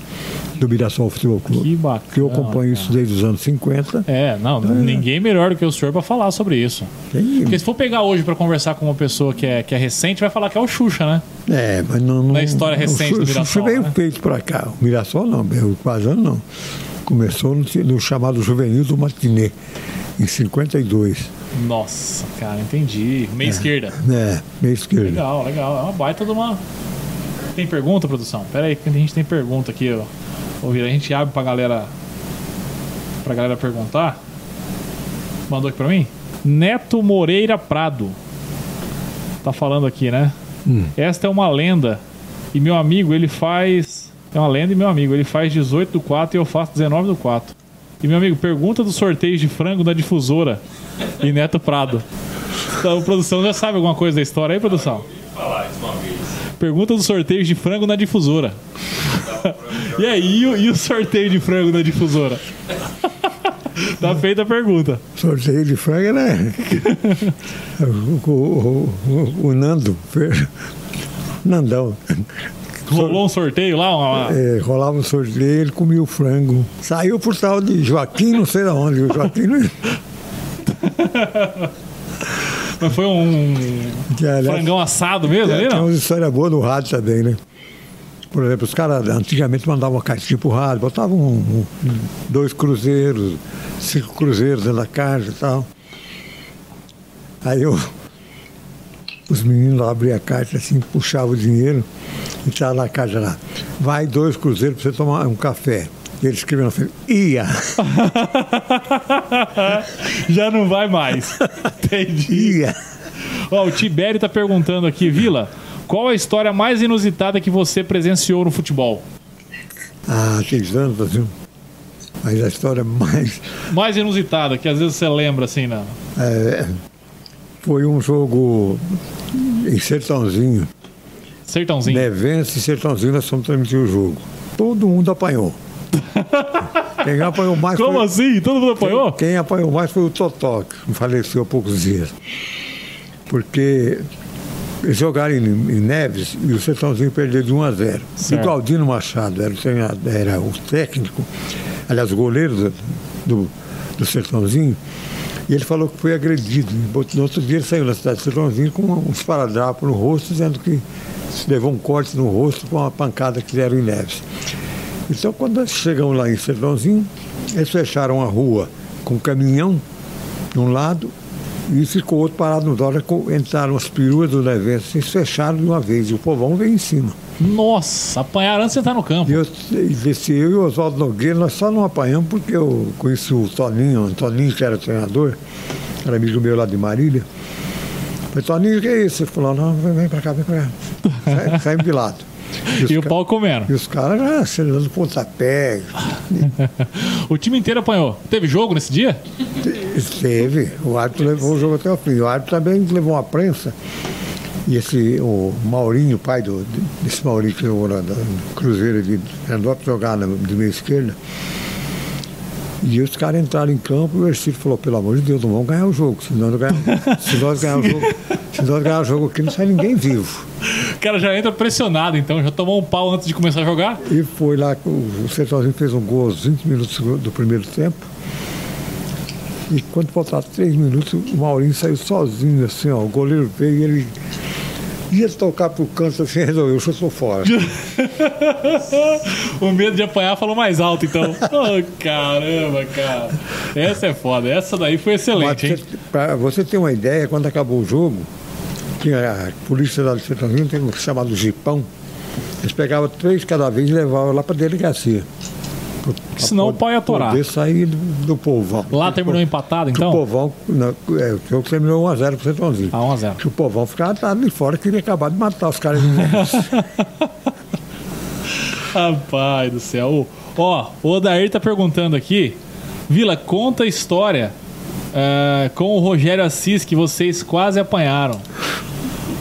do Mirassol Futebol Clube. Que bacana. Porque eu acompanho isso cara. desde os anos 50. É, não, ninguém melhor do que o senhor para falar sobre isso. Tem- Porque se for pegar hoje para conversar com uma pessoa que é, que é recente, vai falar que é o Xuxa, né? É, mas não. não Na história recente o do Xuxa Mirassol, veio né? feito para cá. O Mirassol não, o Bazani não. Começou no, no chamado Juvenil do Matinê, em 52. Nossa, cara, entendi. Meia esquerda. É, meia esquerda. Legal, legal. É uma baita de uma. Tem pergunta, produção? Pera aí, que a gente tem pergunta aqui, ó. Ouvir, a gente abre pra galera. Pra galera perguntar. Mandou aqui pra mim? Neto Moreira Prado. Tá falando aqui, né? Esta é uma lenda. E meu amigo, ele faz. É uma lenda e meu amigo, ele faz 18 do 4 e eu faço 19 do 4. E meu amigo, pergunta dos sorteios de frango da difusora. E Neto Prado. Então, a produção já sabe alguma coisa da história aí, produção? Pergunta dos sorteios de frango na difusora. E aí, e o, e o sorteio de frango na difusora? tá feita a pergunta. Sorteio de frango, né? o, o- o- o Nando, Nandão, Rolou um sorteio lá? Uma, uma- é, rolava um sorteio, ele comia o frango. Saiu por tal de Joaquim, não sei de onde. O Joaquim não. Mas foi um Que, aliás, frangão assado mesmo ali, Tem não? umas histórias boas no rádio também, né? Por exemplo, os caras antigamente mandavam uma caixinha pro rádio, botavam um- um- dois cruzeiros, cinco cruzeiros dentro da caixa e tal. Aí eu, os meninos lá abriam a caixa assim, puxavam o dinheiro e estava na caixa lá. Vai dois cruzeiros para você tomar um café. E ele escreveu na frente, ia, Já não vai mais. Entendi. ia. Ó, o Tibério tá perguntando aqui, Vila, qual a história mais inusitada que você presenciou no futebol? Ah, tem tantas, viu? Mas a história mais Mais inusitada, que às vezes você lembra assim, não? É, foi um jogo em Sertãozinho. Sertãozinho. Nevense e Sertãozinho, nós fomos transmitir o jogo. Todo mundo apanhou. Quem apanhou mais Como foi... assim? Todo mundo apanhou? Quem apanhou mais foi o Totó, que faleceu há poucos dias. Porque jogaram em, em Neves e o Sertãozinho perdeu de 1 a 0. E Certo. o Galdino Machado era o, treinador- era o técnico, aliás, o goleiro do, do, Sertãozinho, e ele falou que foi agredido. No outro dia ele saiu da cidade de Sertãozinho com um esparadrapo no rosto, dizendo que se levou um corte no rosto com uma pancada que deram em Neves. Então, quando nós chegamos lá em Sertãozinho, eles fecharam a rua com um caminhão de um lado e ficou outro parado no dólar. Entraram as peruas do Nevense e fecharam de uma vez. E o povão veio em cima. Nossa, apanharam antes de entrar no campo. E eu, e desse eu e o Oswaldo Nogueira, nós só não apanhamos porque eu conheci o Toninho, o Toninho que era treinador, era amigo meu lá de Marília. Falei, Toninho, o que é isso? Ele falou, não, vem, pra cá, vem pra cá. Saímos de lado. Os E o pau comendo. E os caras já acelerando pontapé. O time inteiro apanhou. Teve jogo nesse dia? Teve. O árbitro levou o jogo até o fim. O árbitro também levou uma prensa. E esse, o Maurinho, pai do, desse Maurinho que jogou no Cruzeiro de Fernandópolis, jogar de meia esquerda. E os caras entraram em campo e o Ercílio falou, pelo amor de Deus, não vamos ganhar o jogo. Se nós, não ganhar, o jogo, se nós ganhar o jogo aqui, não sai ninguém vivo. O cara já entra pressionado, então. Já tomou um pau antes de começar a jogar? E foi lá, o o Sertãozinho fez um gol aos 20 minutos do primeiro tempo. E quando faltavam 3 minutos, o Maurinho saiu sozinho, assim, ó. O goleiro veio e ele ia tocar pro canto assim, resolveu, chutou fora. o medo de apanhar falou mais alto, então. oh, caramba, cara. Essa é foda. Essa daí foi Mas excelente, hein? você, pra você ter uma ideia, quando acabou o jogo, tinha a polícia lá do Sertãozinho, tem um chamado Jipão. Eles pegavam três cada vez e levavam lá pra delegacia. Pra- pra Senão o pau ia atorar. Poder sair do, do povão. Lá terminou empatado, Que o então? povão, não, é, o jogo terminou 1x0 pro Sertãozinho. Ah, 1 a 0 Que o povão ficava atrás de fora, queria acabar de matar os caras. Rapaz do céu. Ó, o Odair tá perguntando aqui. Vila, conta a história eh, com o Rogério Assis que vocês quase apanharam.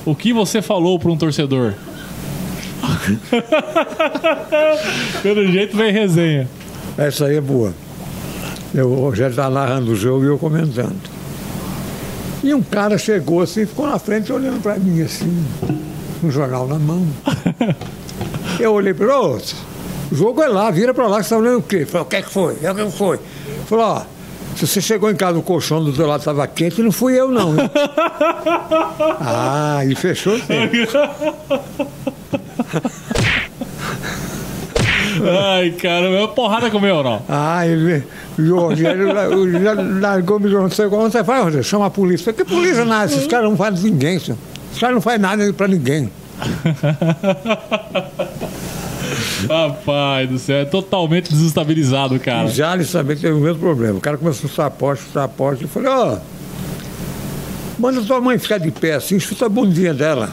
O que você falou para um torcedor? Pelo jeito vem resenha. Essa aí é boa. Eu, o Rogério está narrando o jogo e eu comentando. E um cara chegou assim, ficou na frente olhando para mim assim, com um jornal na mão. Eu olhei para ele, ô, o jogo é lá, vira para lá, você está olhando o quê? Falei, o que é que foi? É o que foi? Falou, ó, se você chegou em casa, o colchão do teu lado estava quente, não fui eu não. hein?" ah, e fechou o tempo. Ai, caramba, é uma porrada comeu, não. Ah, ele. O Rogério o- largou não sei como você faz, Rogério? Chama a polícia. Que polícia nada? Esses caras não fazem ninguém, senhor. Esses caras não fazem nada pra ninguém. Rapaz do céu, é totalmente desestabilizado, cara. Jales também teve o mesmo problema. O cara começou a chutar a porta, chutar a porta. Eu falei, ó. manda tua mãe ficar de pé assim, chuta a bundinha dela.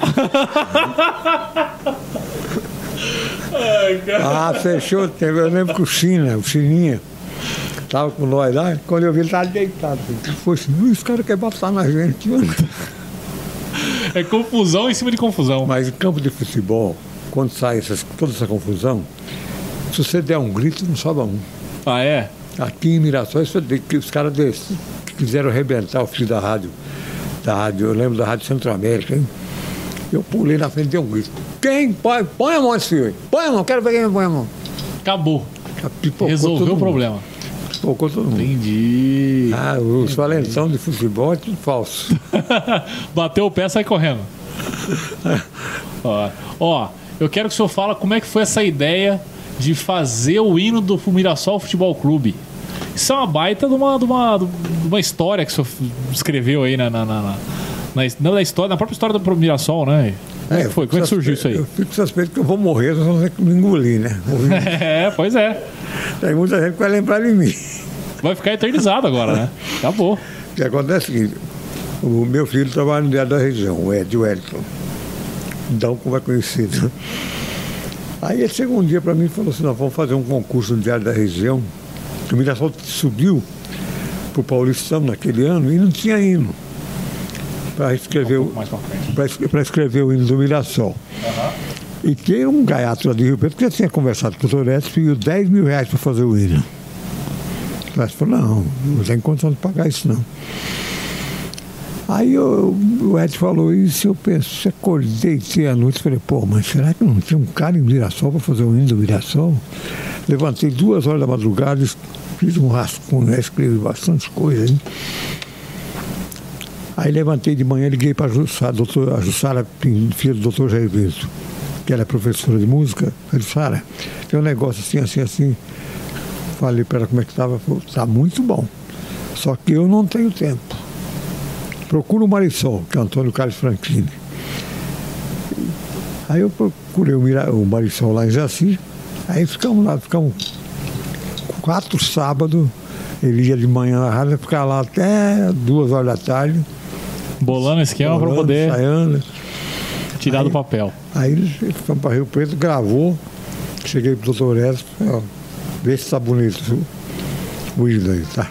Ai. Ah, fechou. Eu lembro que o China, o Chininha, tava com nós lá. Quando eu vi, ele tava deitado. Ele foi assim, "Ui, esse cara quer matar na gente. mano." É confusão em cima de confusão. Mas em campo de futebol, quando sai essas- toda essa confusão, se você der um grito, não sobra um. Ah, é? Aqui em Mirassol, isso é que os caras desse, que quiseram arrebentar o fio da rádio, da rádio, eu lembro da Rádio Centro-América, hein? Eu pulei na frente e dei um grito. Quem? Põe, põe a mão nesse fio aí. Põe a mão, quero ver quem põe a mão. Acabou. Pipocou Resolveu o problema. Pipocou todo mundo. Entendi. Ah, os valentão de futebol é tudo falso. Bateu o pé, sai correndo. ó, ó, eu quero que o senhor fala como é que foi essa ideia de fazer o hino do Mirassol Futebol Clube. Isso é uma baita de uma, de uma, de uma história que o senhor escreveu aí na, na, na, na, na, na história, na própria história do Mirassol, né? Como é que foi? Como é que surgiu isso aí? Eu fico suspeito que eu vou morrer, só vão ter que me engolir, né? É, pois é. Tem muita gente que vai lembrar de mim. Vai ficar eternizado agora, né? Acabou. O que acontece é o seguinte, o meu filho trabalha no Diário da Região, o Ed Wellington. Dão como é conhecido. Aí ele chegou um dia para mim e falou assim, nós vamos fazer um concurso no Diário da Região. O Mirassol subiu para o Paulistão naquele ano e não tinha hino. para escrever, Um pra escrever o hino do Mirassol. E tem um gaiato lá de Rio Preto que já tinha conversado com o Toretti e pediu 10 mil reais para fazer o hino. O Toretti falou, não, não tem condição de pagar isso não. Aí eu- o Ed falou isso, eu pensei, acordei tinha a noite, falei, pô, mas será que não tinha um cara em Mirassol para fazer o hino do Mirassol? Levantei duas horas da madrugada, fiz um rascunho, né, escrevi bastante coisa. Hein? Aí levantei de manhã, liguei para a Jussara, a Jussara, filha do doutor Jair Bento, que ela é professora de música. Falei, Jussara, tem um negócio assim, assim, assim. Falei para ela como é que estava, está muito bom. Só que eu não tenho tempo. Procura o Marisol, que é Antônio Carlos Franklin. Aí eu procurei o, Marisol lá em Jaci, aí ficamos lá, ficamos quatro sábados, ele ia de manhã na rádio, ficar lá até duas horas da tarde. Bolando esquema para poder ensaiando. tirar do papel. Aí fomos para Rio Preto, gravou, cheguei pro doutor Edson, vê se tá bonito o- aí, tá?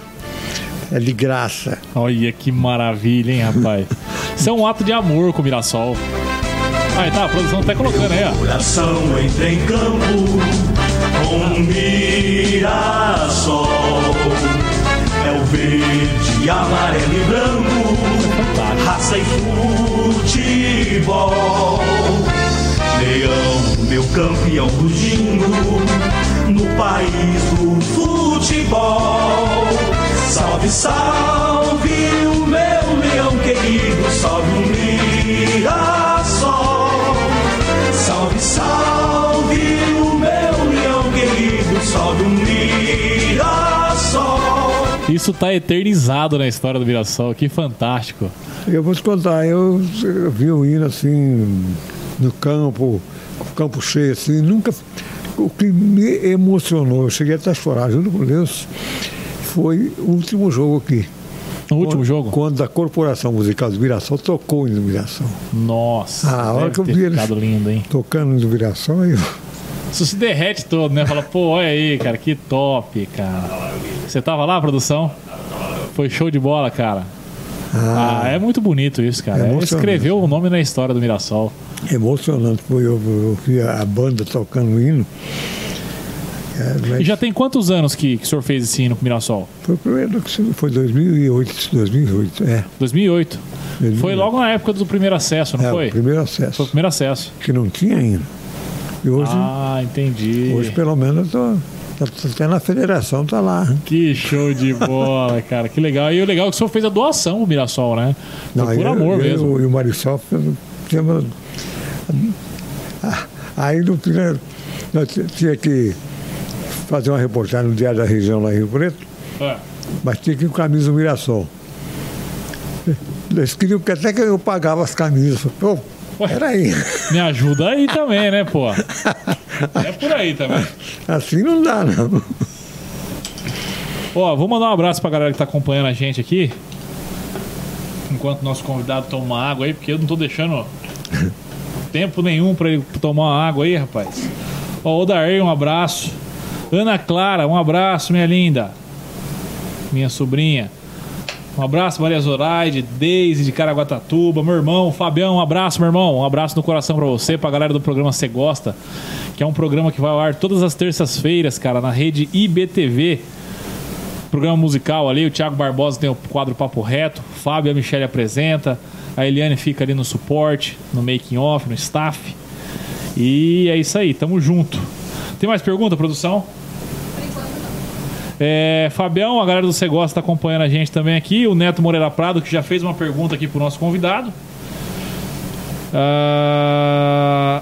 É de graça. Olha que maravilha, hein, rapaz? Isso é um ato de amor com o Mirassol. Aí tá, a produção tá colocando aí, ó. Coração entra em campo com Mirassol. É o verde, amarelo e branco, raça e futebol. Leão, meu campeão rugindo, no país do futebol. Salve, salve o meu leão querido, salve o Mirassol. Salve, salve o meu leão querido, salve o Mirassol. Isso tá eternizado na história do Mirassol. Que fantástico. Eu vou te contar, eu, eu vi o hino assim, no campo, com o campo cheio assim, nunca. O que me emocionou, eu cheguei até a chorar, juro por Deus, foi o último jogo aqui. No último Quando- jogo? Quando a Corporação Musical do Mirassol tocou o do Mirassol. Nossa. Ah, a hora que eu vi eles- lindo, hein? Tocando o Mirassol, aí eu. Isso se derrete todo, né? Fala, pô, olha aí, cara, que top, cara. Você tava lá, produção? Foi show de bola, cara. Ah, é muito bonito isso, cara. É escreveu o nome na história do Mirassol. emocionante. Foi eu, eu vi a banda tocando o hino. É, mas E já tem quantos anos que, que o senhor fez esse hino com o Mirassol? Foi o primeiro que foi 2008, 2008, é. 2008. 2008. Foi logo na época do primeiro acesso, não É, foi? o primeiro acesso. Foi o primeiro acesso. Que não tinha ainda. E hoje, Ah, entendi. hoje pelo menos, eu tô, até na federação, tá lá. Que show de bola, cara. Que legal. E o legal é que o senhor fez a doação pro Mirassol, né? Foi por eu- amor eu, mesmo. E o Marisol tínhamos, Ah, aí no primeiro, nós tinha que fazer uma reportagem no Diário da Região lá em Rio Preto, É. mas tinha que ir com camisa do Mirassol. Eles queriam que até que eu pagava as camisas. Pô, Ué. peraí, Me ajuda aí também, né, pô? É por aí também. assim não dá não. Ó, vou mandar um abraço pra galera que tá acompanhando a gente aqui. Enquanto nosso convidado toma água aí, porque eu não tô deixando tempo nenhum pra ele tomar água aí, rapaz. Ó, Odair, um abraço. Ana Clara, um abraço, minha linda. Minha sobrinha. Um abraço, Maria Zoraide, Deise de Caraguatatuba, meu irmão, Fabião, um abraço, meu irmão. Um abraço no coração pra você, pra galera do programa Você Gosta, que é um programa que vai ao ar todas as terças-feiras, cara, na rede IBTV programa musical ali. O Thiago Barbosa tem o quadro Papo Reto. Fábio e a Michelle apresenta. A Eliane fica ali no suporte, no making off, no staff. E é isso aí, tamo junto. Tem mais pergunta, produção? É, Fabião, a galera do Você Gosta tá acompanhando a gente também aqui. O Neto Moreira Prado, que já fez uma pergunta aqui pro nosso convidado. Ah,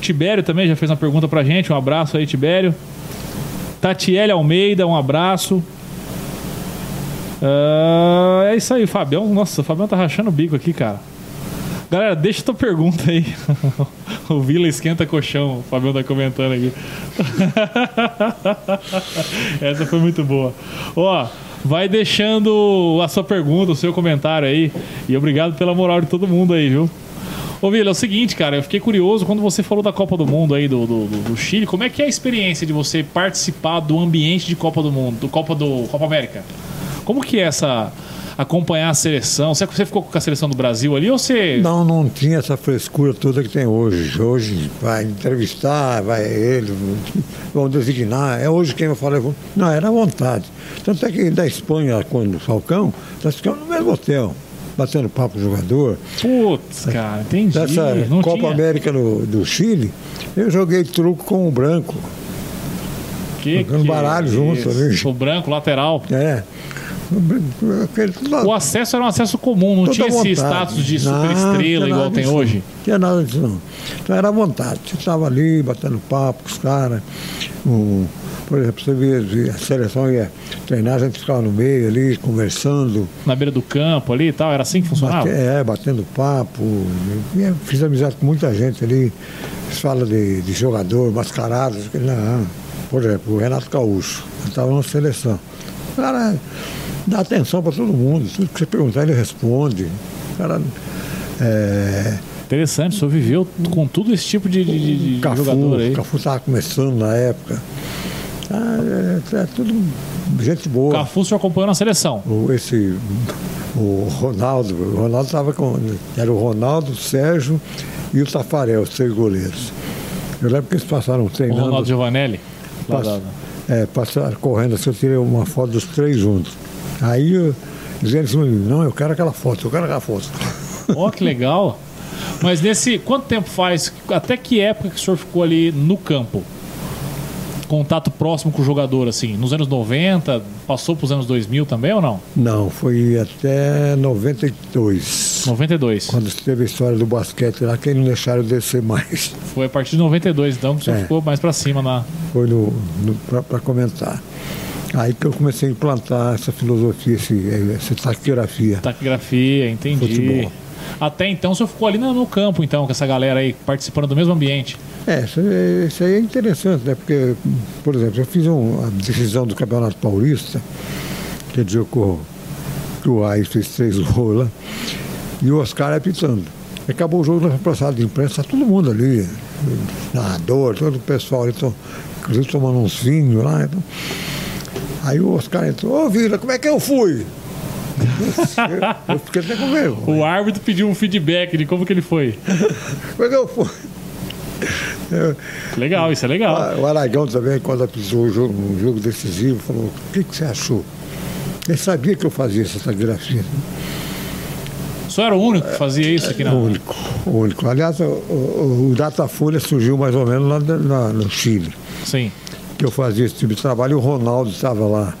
Tibério também já fez uma pergunta pra gente. Um abraço aí, Tibério. Tatiele Almeida, um abraço. Ah, é isso aí, Fabião. Nossa, o Fabião tá rachando o bico aqui, cara. Galera, deixa tua pergunta aí. o Vila esquenta colchão, o Fabião tá comentando aqui. Essa foi muito boa. Ó, vai deixando a sua pergunta, o seu comentário aí. E obrigado pela moral de todo mundo aí, viu? Ô, Vila, é o seguinte, cara, eu fiquei curioso quando você falou da Copa do Mundo aí do, do, do- Chile. Como é que é a experiência de você participar do ambiente de Copa do Mundo, do Copa do Copa América? Como que é essa acompanhar a seleção. Você, você ficou com a seleção do Brasil ali ou você. Não, não tinha essa frescura toda que tem hoje. Hoje vai entrevistar, vai ele, vão designar. É hoje quem vai falar. Não, era à vontade. Tanto é que da Espanha, quando o Falcão, nós ficamos no mesmo hotel, batendo papo com o jogador. Putz, cara, entendi. Nessa Não Copa tinha. América no- do Chile, eu joguei truco com o branco. Que, jogando baralho é junto isso? ali. O branco, lateral. É. O acesso era um acesso comum, não Toda tinha esse status de Não, super não estrela tinha igual tem disso, hoje. Não tinha nada disso, não. Então era à vontade. Você estava ali batendo papo com os caras. Um, por exemplo, você via a seleção ia treinar, a gente ficava no meio ali, conversando. Na beira do campo ali e tal, era assim que funcionava? Bate- é, batendo papo. Eu fiz amizade com muita gente ali. Fala de, de jogador, mascarado. Não. Por exemplo, o Renato Gaúcho. Estava na seleção. O cara dá atenção para todo mundo. Tudo que você perguntar, ele responde. O cara. É, Interessante, o senhor viveu com tudo esse tipo de, de- de- Cafu, jogador aí. Cafu estava começando na época. Ah, é, é tudo gente boa. Cafu o senhor acompanhou na seleção. O, esse, o Ronaldo, o Ronaldo estava com. Era o Ronaldo, o Sérgio e o Tafarel, os três goleiros. Eu lembro que eles passaram O treinando. Ronaldo Giovanelli. pass- é, passaram correndo assim, eu tirei uma foto dos três juntos. Aí eu dizendo assim, não, eu quero aquela foto, eu quero aquela foto. Ó, que legal. Mas nesse. Quanto tempo faz? Até que época que o senhor ficou ali no campo? Contato próximo com o jogador, assim? Nos anos 90? Passou para os anos 2000 também ou não? Não, foi até 92. 92. Quando teve a história do basquete lá, que eles não deixaram descer mais. Foi a partir de 92, então, que o senhor É. ficou mais para cima na. Foi no, no, para comentar. Aí que eu comecei a implantar essa filosofia, esse, essa taquigrafia. Taquigrafia, entendi. Futebol. Até então o senhor ficou ali no, no campo, então, com essa galera aí, participando do mesmo ambiente. É, isso, aí- isso aí é interessante, né? Porque, por exemplo, eu fiz um, a decisão do Campeonato Paulista, que é dia que o, que o Raiz fez três gols lá, e o Oscar apitando. Acabou o jogo na passada de imprensa, tá todo mundo ali, narrador, todo o pessoal, ali, inclusive tomando uns vinhos lá. Então. Aí o Oscar entrou, ô Vila, como é que eu fui? eu, eu fiquei até com vergonha. O árbitro pediu um feedback de como que ele foi. Como é que eu fui? Legal, isso é legal. Ah, O Aragão também, quando apisou o jogo, um jogo decisivo, falou, o que, que você achou? Ele sabia que eu fazia essa taquigrafia. O senhor era o único que fazia isso aqui na. O único, o único. Aliás, o, o, o Datafolha surgiu mais ou menos lá na- no Chile, Sim. Que eu fazia esse tipo de trabalho, o Ronaldo estava lá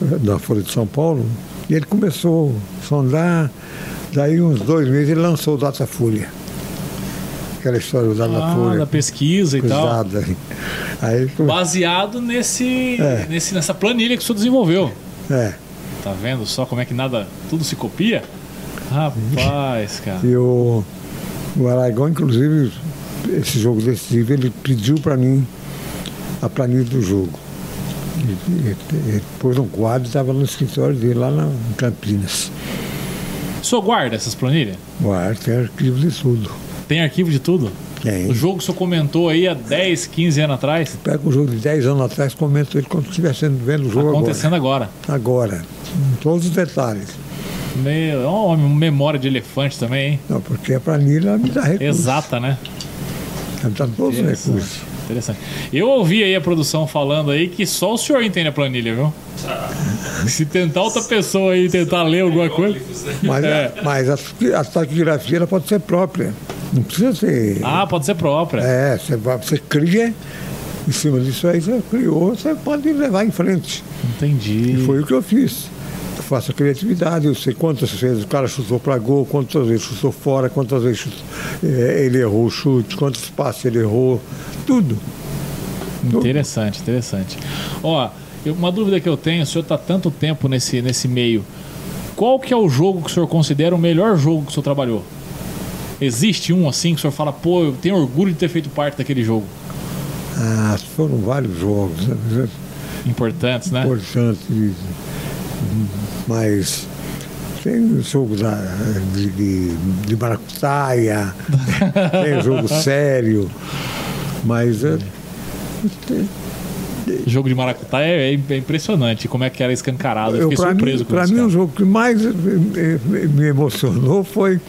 eh, na Folha de São Paulo, e ele começou a sondar, daí uns dois meses ele lançou o Datafolha. Aquela história do Ah, Datafolha. da pesquisa e tal. Aí, come- Baseado nesse, É. nesse, nessa planilha que o senhor desenvolveu. é. Tá vendo só como é que nada. Tudo se copia? Rapaz, cara. E o, o Aragão, inclusive, esse jogo decisivo, ele pediu para mim a planilha do jogo. E- e- Ele pôs um quadro e estava no escritório dele lá na, em Campinas. O senhor guarda essas planilhas? O ar tem arquivo de tudo. Tem arquivo de tudo? Tem. O jogo que o senhor comentou aí há 10, 15 anos atrás, Pega um jogo de 10 anos atrás, comento ele quando estiver sendo vendo o jogo acontecendo agora. agora. Agora. Todos os detalhes. Meu, é uma memória de elefante também, hein? Não, porque a planilha me dá recursos. Exata, né? Ela me dá todos os recursos. Interessante. Eu ouvi aí a produção falando aí que só o senhor entende a planilha, viu? Se tentar outra pessoa aí tentar ler alguma coisa. Mas, É. mas a, a taquigrafia ela pode ser própria. Não precisa ser. Ah, pode ser própria. É, você, você cria, em cima disso aí você criou, você pode levar em frente. Entendi. E foi o que eu fiz. Faço a criatividade, eu sei quantas vezes o cara chutou para gol, quantas vezes chutou fora, quantas vezes chutou- eh, ele errou o chute, quantos passes ele errou, tudo. Interessante, interessante. Ó, eu- uma dúvida que eu tenho, o senhor está tanto tempo nesse, nesse meio. Qual que é o jogo que o senhor considera o melhor jogo que o senhor trabalhou? Existe um assim que o senhor fala, pô, eu tenho orgulho de ter feito parte daquele jogo? Ah, foram vários jogos né, Importantes, né? importantes, mas tem jogo da, de, de, de maracutaia, tem jogo sério, mas é, jogo de Maracutá é, é impressionante como é que era escancarado. Eu, eu fiquei surpreso mim, com Para isso. mim, cara. o jogo que mais me emocionou foi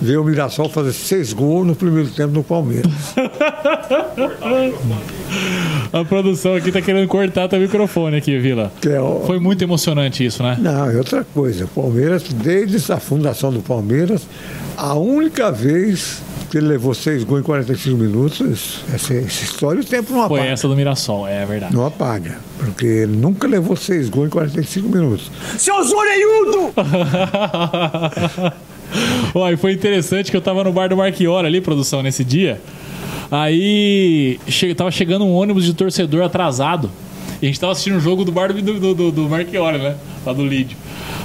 ver o Mirassol fazer seis gols no primeiro tempo no Palmeiras. A produção aqui tá querendo cortar teu microfone aqui, Vila. É o- Foi muito emocionante isso, né? Não, é outra coisa. O Palmeiras, desde a fundação do Palmeiras, a única vez que ele levou seis gols em 45 minutos, essa, essa história o tempo não Foi apaga. essa do Mirassol, é verdade. Não apaga. Porque ele nunca levou seis gols em 45 minutos. Seus orelhudos! Ó, e foi interessante que eu tava no bar do Marchiora ali, produção, nesse dia. Aí che tava chegando um ônibus de torcedor atrasado. E a gente tava assistindo o jogo do bar do, do, do, do né? Lá do Lídio.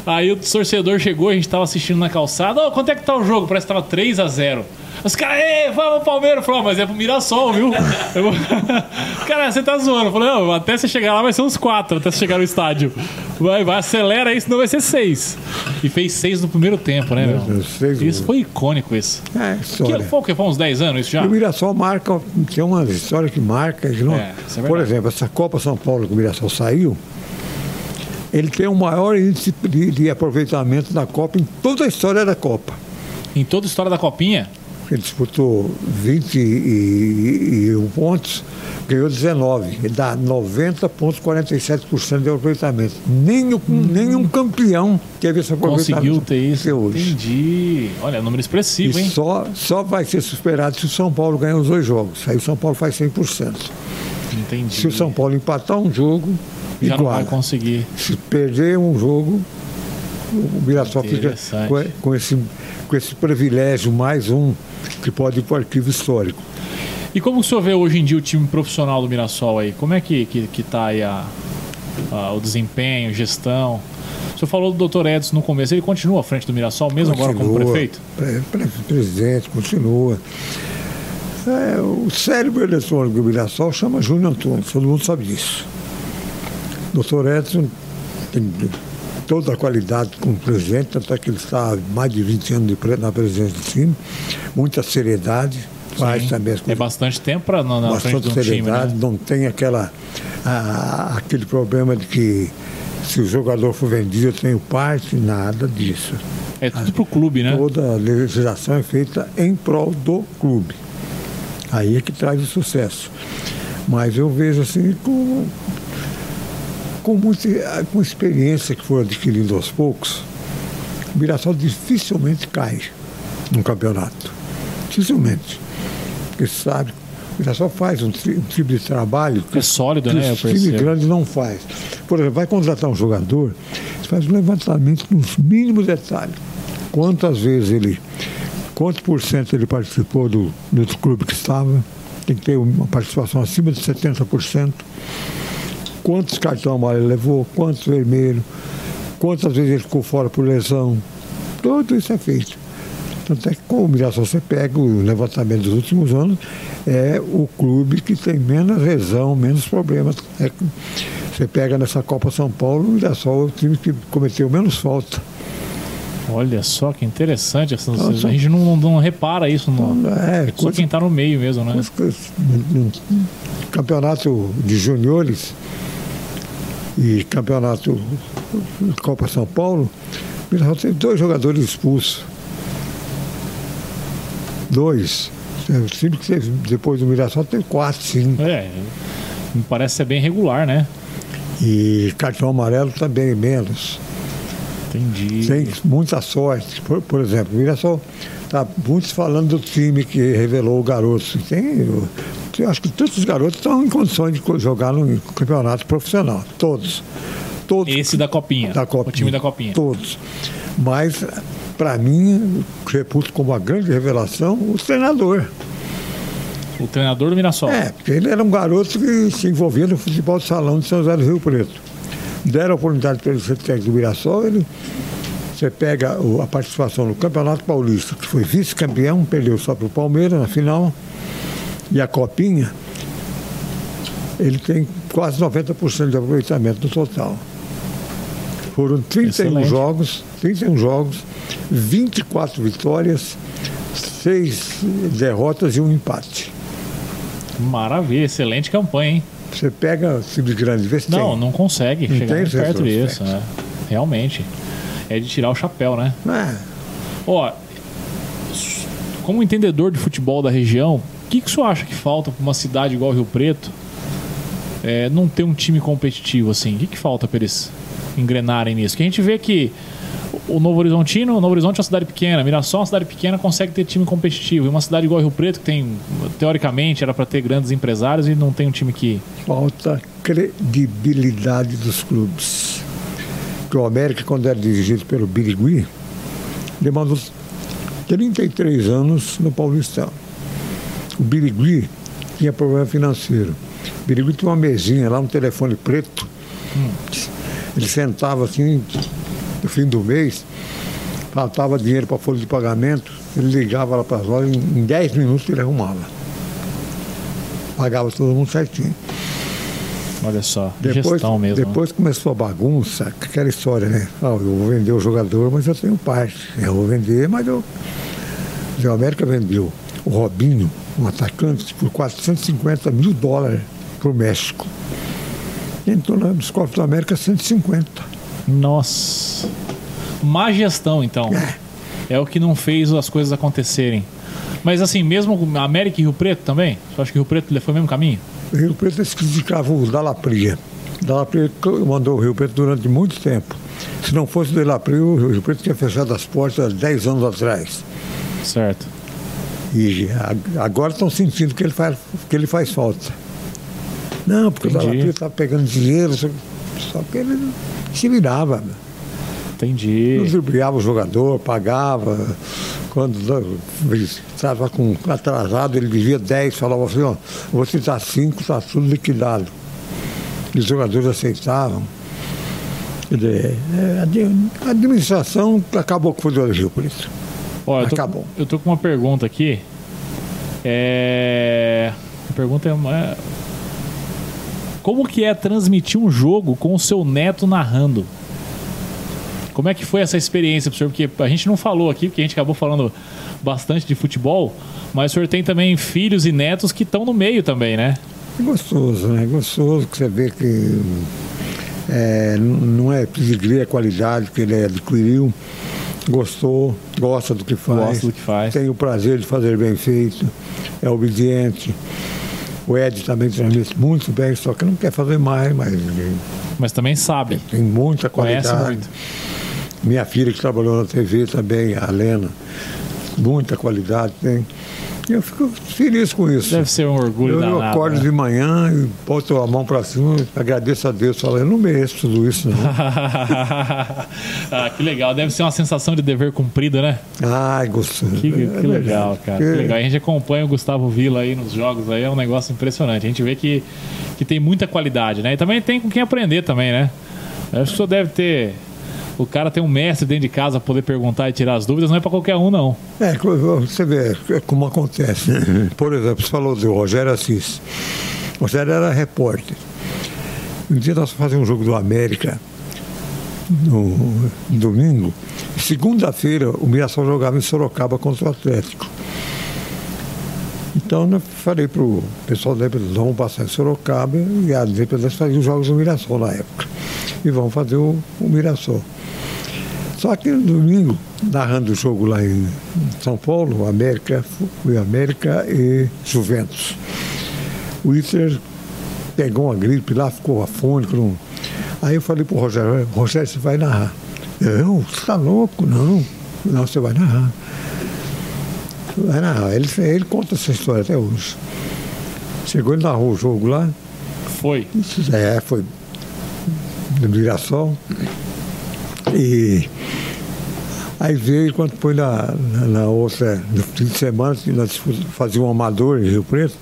Aí o torcedor chegou, a gente tava assistindo na calçada. Ô, quanto é que tá o jogo? Parece que tava 3 a 0 Os caras, vamos Palmeiras. Falou, "Ah, mas é pro Mirassol, viu? Eu cara, você tá zoando. Eu falei, não, até você chegar lá vai ser uns 4, até você chegar no estádio. Vai, vai, acelera aí, senão vai ser 6. E fez 6 no primeiro tempo, né, meu? Deus, seis Isso foi icônico, isso. É, Que, história. foi, o quê? foi uns 10 anos isso já? E o Mirassol marca, tem uma história que marca. Que não, É, é por exemplo, essa Copa São Paulo que o Mirassol saiu, ele tem o maior índice de, de aproveitamento da Copa em toda a história da Copa. Em toda a história da Copinha, Ele disputou 21 pontos, ganhou 19. Ele dá 90,47% de aproveitamento. Nenhum, nenhum campeão teve esse aproveitamento. conseguiu ter isso. hoje. Entendi. Olha, número expressivo, E hein? só, só vai ser superado se o São Paulo ganhar os dois jogos. Aí o São Paulo faz 100%. Entendi. Se o São Paulo empatar um jogo, já não vai conseguir. Se perder um jogo, o Mirassol fica com, com esse, com esse privilégio, mais um, que pode ir para o arquivo histórico. E como o senhor vê hoje em dia o time profissional do Mirassol aí? Como é que, que, que tá aí a, a- o desempenho, gestão? O senhor falou do Dr. Edson no começo, ele continua à frente do Mirassol, mesmo agora como Continua, prefeito? pre- pre- presidente, continua. É, o cérebro eletrônico do Mirassol chama Júnior Antônio, todo mundo sabe disso. Doutor Edson tem toda a qualidade como presidente, tanto é que ele está há mais de 20 anos de na presidência do time, muita seriedade, faz Sim. também as É coisas bastante tempo pra, na, na frente bastante de um time, seriedade, né? não tem aquela, a- aquele problema de que se o jogador for vendido eu tenho parte, nada disso. É tudo pro clube, né? Toda a legislação é feita em prol do clube. Aí é que traz o sucesso. Mas eu vejo assim com, com muita com experiência que foi adquirindo aos poucos, o Mirassol dificilmente cai no campeonato. Dificilmente. Porque sabe, o Mirassol faz um, tri- um tipo de trabalho que É sólido, que né? Os times percebo. grandes não faz. Por exemplo, vai contratar um jogador, você faz um levantamento nos mínimos detalhes. Quantas vezes ele, quanto por cento ele participou do, do outro clube que estava, tem que ter uma participação acima de 70%. Quantos cartão amarelo levou, quantos vermelho, quantas vezes ele ficou fora por lesão. Tudo isso é feito. Tanto é que com o Mirassol você pega o levantamento dos últimos anos, é o clube que tem menos lesão, menos problemas. É você pega nessa Copa São Paulo, o Mirassol é o time que cometeu menos falta. Olha só que interessante. essa- Nossa. a gente não, não repara isso. Não. É, Só coisa- quem tá no meio mesmo, né? no- no campeonato de juniores e campeonato Copa São Paulo, o Mirassol teve dois jogadores expulsos. Dois. É, O time que teve, depois do Mirassol teve quatro, cinco. É, me parece ser bem regular, né? E cartão amarelo também menos. Entendi. Tem muita sorte. Por, por exemplo, o Mirassol está muitos falando do time que revelou o garoto. Tem, acho que todos os garotos estão em condições de jogar no campeonato profissional. Todos. Todos. Esse da Copinha. da Copinha. O time da Copinha. Todos. Mas, para mim, reputo como uma grande revelação o treinador. O treinador do Mirassol. É, porque ele era um garoto que se envolvia no futebol de salão de São José do Rio Preto. Deram a oportunidade para ele ser técnico do Mirassol, ele, você pega a participação no Campeonato Paulista, que foi vice-campeão, perdeu só para o Palmeiras na final, e a Copinha, ele tem quase 90% de aproveitamento no total. Foram 31 Excelente. jogos, 31 jogos, 24 vitórias, 6 derrotas e um empate. Maravilha, excelente campanha, hein? Você pega times grandes, vê se Não, tem. não consegue Não chegar tem perto disso, né? Realmente. É de tirar o chapéu, né? É, Ó, como entendedor de futebol da região, o que, que acha que falta para uma cidade igual Rio Preto é, não ter um time competitivo assim? O que, que falta para eles engrenarem nisso? Que a gente vê que o Novo Horizontino, o Novo Horizonte é uma cidade pequena, Mirassol é uma cidade pequena, consegue ter time competitivo. E uma cidade igual Rio Preto, que tem, teoricamente, era para ter grandes empresários e não tem um time que. falta credibilidade dos clubes. Porque o América, quando era dirigido pelo Birigui, demandou 33 anos no Paulistão. O Birigui tinha problema financeiro. O Birigui tinha uma mesinha lá, um telefone preto. Ele sentava assim, no fim do mês, faltava dinheiro para folha de pagamento, ele ligava lá para as lojas, em em 10 minutos ele arrumava. Pagava todo mundo certinho. Olha só, Depois, gestão mesmo. né? depois começou a bagunça, aquela história, né? Ah, eu vou vender o jogador, mas eu tenho parte. Eu vou vender, mas eu. O América vendeu o Robinho, um atacante, por 450 mil dólares para o México. Entrou na- nos cofres do América 150. Nossa. Má gestão, então. É o que não fez as coisas acontecerem. Mas assim, mesmo América e Rio Preto também? Você acha que Rio Preto foi o mesmo caminho? O Rio Preto eles criticavam o Dalapria. Dalapria mandou o Rio Preto durante muito tempo. Se não fosse o Dalapria, o Rio Preto tinha fechado as portas há 10 anos atrás. Certo. E agora estão sentindo que ele faz, que ele faz falta. Não, porque Entendi. o Dalapria está pegando dinheiro, só, que ele se virava. Entendi. Não driblava o jogador, pagava. Quando estava com atrasado, ele devia 10, falava assim, ó, você está 5, está tudo liquidado. E os jogadores aceitavam. Quer dizer, é, a administração acabou com o do Rio Preto. Ó, eu tô, Acabou. eu tô com uma pergunta aqui. É... A pergunta é, uma- Como que é transmitir um jogo com o seu neto narrando? Como é que foi essa experiência pro senhor? Porque a gente não falou aqui, porque a gente acabou falando bastante de futebol, mas o senhor tem também filhos e netos que estão no meio também, né? É gostoso, né? Gostoso que você vê que é, não é pedigrí, é qualidade que ele adquiriu. Gostou, gosta do que faz. Gosta do que faz. Tem o prazer de fazer bem feito, é obediente. O Ed também transmite muito bem, só que não quer fazer mais, mas Mas também sabe. tem muita Conhece qualidade. muito. Minha filha que trabalhou na TV também, a Lena, muita qualidade tem. E eu fico feliz com isso. Deve ser um orgulho Eu, eu acordo né? de manhã e boto a mão para cima, agradeço a Deus, falo, eu não mereço tudo isso, não. ah, que legal. Deve ser uma sensação de dever cumprido, né? Ai, gostoso. Que, que É legal, verdade. cara. Que legal. A gente acompanha o Gustavo Vila aí nos jogos aí, é um negócio impressionante. A gente vê que, que tem muita qualidade, né? E também tem com quem aprender também, né? Eu Acho que o senhor deve ter. O cara tem um mestre dentro de casa pra poder perguntar e tirar as dúvidas, não é pra qualquer um, não. É, você vê como acontece. Por exemplo, você falou do Rogério Assis. O Rogério era repórter. Um dia nós fazíamos um jogo do América no domingo. Segunda-feira o Mirassol jogava em Sorocaba contra o Atlético. Então eu falei para o pessoal da Independência, vamos passar em Sorocaba e a Independência fazia os jogos do Mirassol na época. E vamos fazer o, o Mirassol. Só que no domingo, narrando o jogo lá em São Paulo, América, foi América e Juventus. O Hitler pegou uma gripe lá, ficou afônico. Não... Aí eu falei pro Rogério, Rogério, você vai narrar. Eu, você está louco? Não. Não, você vai narrar. Vai narrar. Ele, ele conta essa história até hoje. Chegou, ele narrou o jogo lá. Foi. É, foi no Mirassol. E aí veio quando foi na, na, na outra, no fim de semana, nós fazíamos um amador em Rio Preto,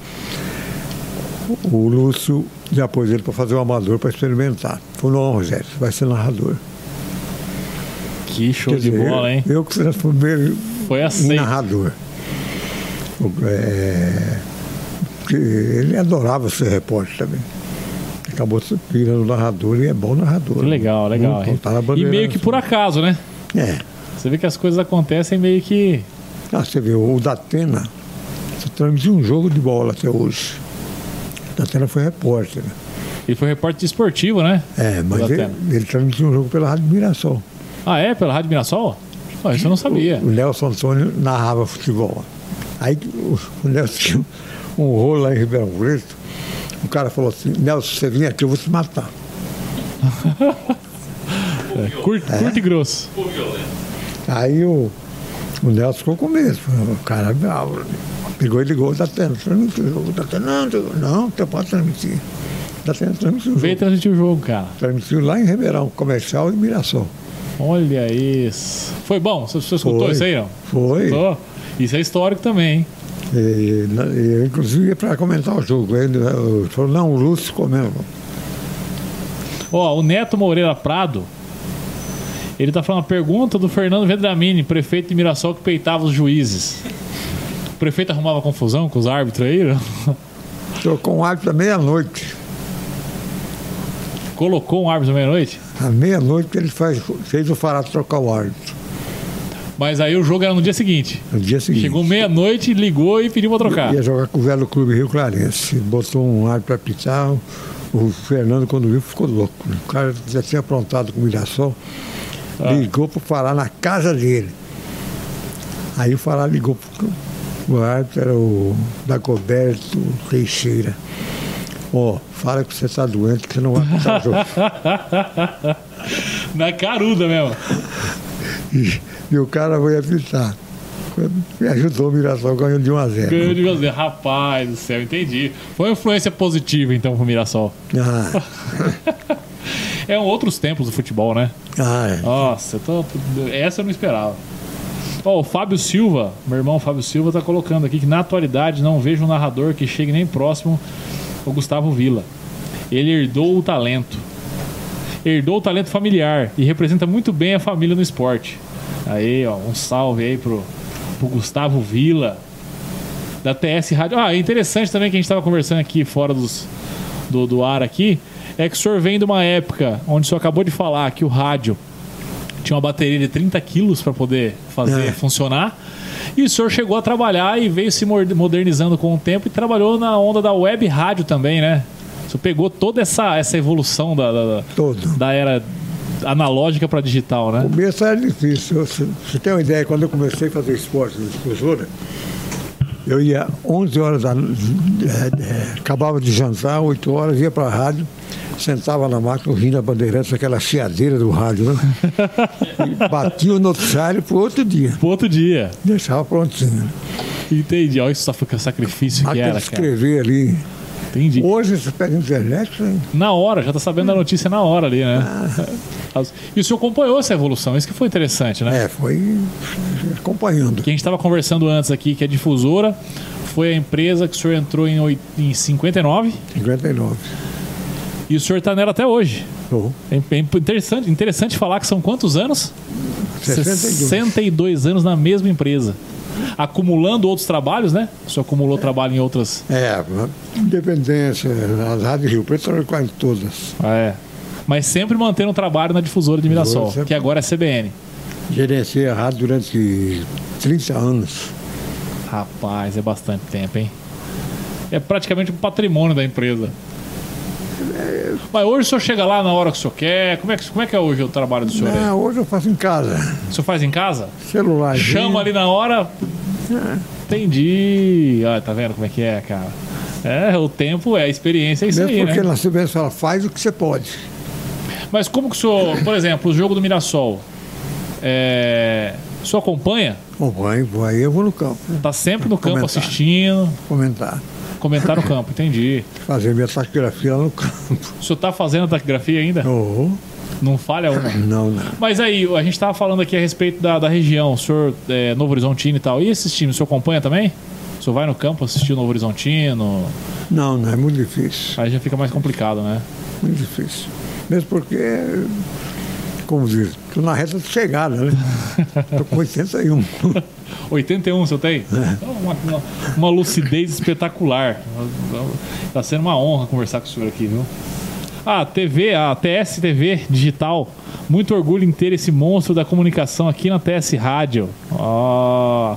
o Lúcio já pôs ele para fazer um amador para experimentar. Falou, não, Rogério, você vai ser narrador. Que show de bola, hein? Eu, eu que transformei Foi em assim. narrador. É, ele adorava ser repórter também. Acabou se virando narrador e é bom narrador. Que legal, legal. Hum, tá E meio que por acaso, né? É. Você vê que as coisas acontecem meio que. Ah, você vê, o Datena só transmitiu um jogo de bola até hoje. Datena foi repórter. Ele foi repórter esportivo, né? É, mas ele, ele transmitiu um jogo pela Rádio Mirassol. Ah, é? Pela Rádio Mirassol? Pô, isso eu não sabia. O Nelson Antônio narrava futebol. Aí o, o Nelson tinha um rolo lá em Ribeirão Preto. O cara falou assim, Nelson, você vem aqui, eu vou te matar. É, curto, curto e grosso. Aí o, o Nelson ficou com medo. O cara é bravo. Pegou e ligou o Datena. Transmitiu o jogo. O Datena, não, não, não, você pode transmitir. O Datena transmitiu o Veio jogo. transmitir o jogo, cara. Transmitiu lá em Ribeirão, Comercial e Mirassol. Olha isso. Foi bom? Você, você escutou Foi. isso aí, não? Foi. Escutou? Isso é histórico também, hein? E, e inclusive, para comentar o jogo. Ele eh, falou, não, o Lúcio comeu. Ó, o Neto Moreira Prado, ele tá falando uma pergunta do Fernando Vedramini, prefeito de Mirassol, que peitava os juízes. O prefeito arrumava confusão com os árbitros aí? Trocou um árbitro à meia-noite. Colocou um árbitro à meia-noite? À meia-noite ele faz, fez o Fará trocar o árbitro. Mas aí o jogo era no dia seguinte. No dia seguinte. Chegou meia-noite, ligou e pediu pra trocar. Ia jogar com o velho clube Rio Clarense. Botou um árbitro para pitar. O Fernando, quando viu, ficou louco. O cara já tinha aprontado com o Mirassol. Ah. Ligou para o Fará na casa dele. Aí o Fará ligou pro o árbitro, era o Dagoberto Teixeira. Ó, fala que você está doente, que você não vai passar jogo. Na caruda mesmo. E, e o cara foi apitar. Me ajudou o Mirassol ganhando de 1 a 0. Ganhou de você. Rapaz do céu, entendi. Foi uma influência positiva então pro Mirassol. Ah, É outros tempos do futebol, né? ah, é. Nossa, eu tô... essa eu não esperava. Ó, o Fábio Silva, meu irmão Fábio Silva, tá colocando aqui que na atualidade não vejo um narrador que chegue nem próximo ao Gustavo Villa. Ele herdou o talento. Herdou o talento familiar e representa muito bem a família no esporte. Aí, ó, um salve aí pro, pro Gustavo Villa, da TS Rádio. Ah, é interessante também que a gente estava conversando aqui fora dos, do, do ar aqui, é que o senhor vem de uma época onde o senhor acabou de falar que o rádio tinha uma bateria de 30 quilos para poder fazer É. funcionar. E o senhor chegou a trabalhar e veio se modernizando com o tempo e trabalhou na onda da web rádio também, né? O senhor pegou toda essa, essa evolução da, da, da- era analógica para digital, né? O começo era difícil. Você, tem uma ideia, quando eu comecei a fazer esporte na difusora, eu ia 11 horas da é, é, acabava de jantar, 8 horas, ia para a rádio, sentava na máquina ouvindo a Bandeirantes, aquela chiadeira do rádio, né? E batia o noticiário para o outro dia. Pro outro dia. Deixava prontinho. Entendi. Olha isso foi sacrifício que Até era, cara. escrever ali. Entendi. Hoje você pega a internet, né? Na hora, já tá sabendo da notícia na hora ali, né? As- E o senhor acompanhou essa evolução, isso que foi interessante, né? É, foi acompanhando. Que a gente estava conversando antes aqui, que a difusora foi a empresa que o senhor entrou em, em 59 59. E o senhor está nela até hoje. Tô. É é interessante, interessante falar que são quantos anos? 62. 62 anos na mesma empresa. Acumulando outros trabalhos, né? O senhor acumulou trabalho em outras. É, Independência, as rádios Rio Preto quase todas. Ah, é. Mas sempre mantendo um trabalho na difusora de Mirassol, sempre. que agora é CBN. Gerenciei a rádio durante 30 anos. Rapaz, é bastante tempo, hein? É praticamente um patrimônio da empresa. Mas hoje o senhor chega lá na hora que o senhor quer. Como é que, como é, que é hoje o trabalho do senhor? Não, hoje eu faço em casa. O senhor faz em casa? Celular. Chama ali na hora. Entendi. Olha, tá vendo como é que é, cara? É, o tempo é, a experiência é isso Mesmo aí, porque né? na CBS fala, faz o que você pode. Mas como que o senhor, por exemplo, o jogo do Mirassol, é, o senhor acompanha? Acompanho, vou aí eu vou no campo Tá sempre no campo Comentar. assistindo, comentar. Comentar no campo, entendi. Fazer minha taquigrafia lá no campo. O senhor tá fazendo taquigrafia ainda? Oh, Não falha uma. não, não. Mas aí, a gente tava falando aqui a respeito da, da região, o senhor é, Novo Horizontino e tal. E esses times, o senhor acompanha também? O senhor vai no campo assistir o Novo Horizontino? Não, não, é muito difícil. Aí já fica mais complicado, né? Muito difícil. Mesmo porque, como diz, estou na reta de chegada, né? Estou com 81. 81 o senhor tem? Uma, uma- uma lucidez espetacular. Tá sendo uma honra conversar com o senhor aqui, viu? Ah, TV, a TS TV Digital. Muito orgulho em ter esse monstro da comunicação aqui na TS Rádio. Ó.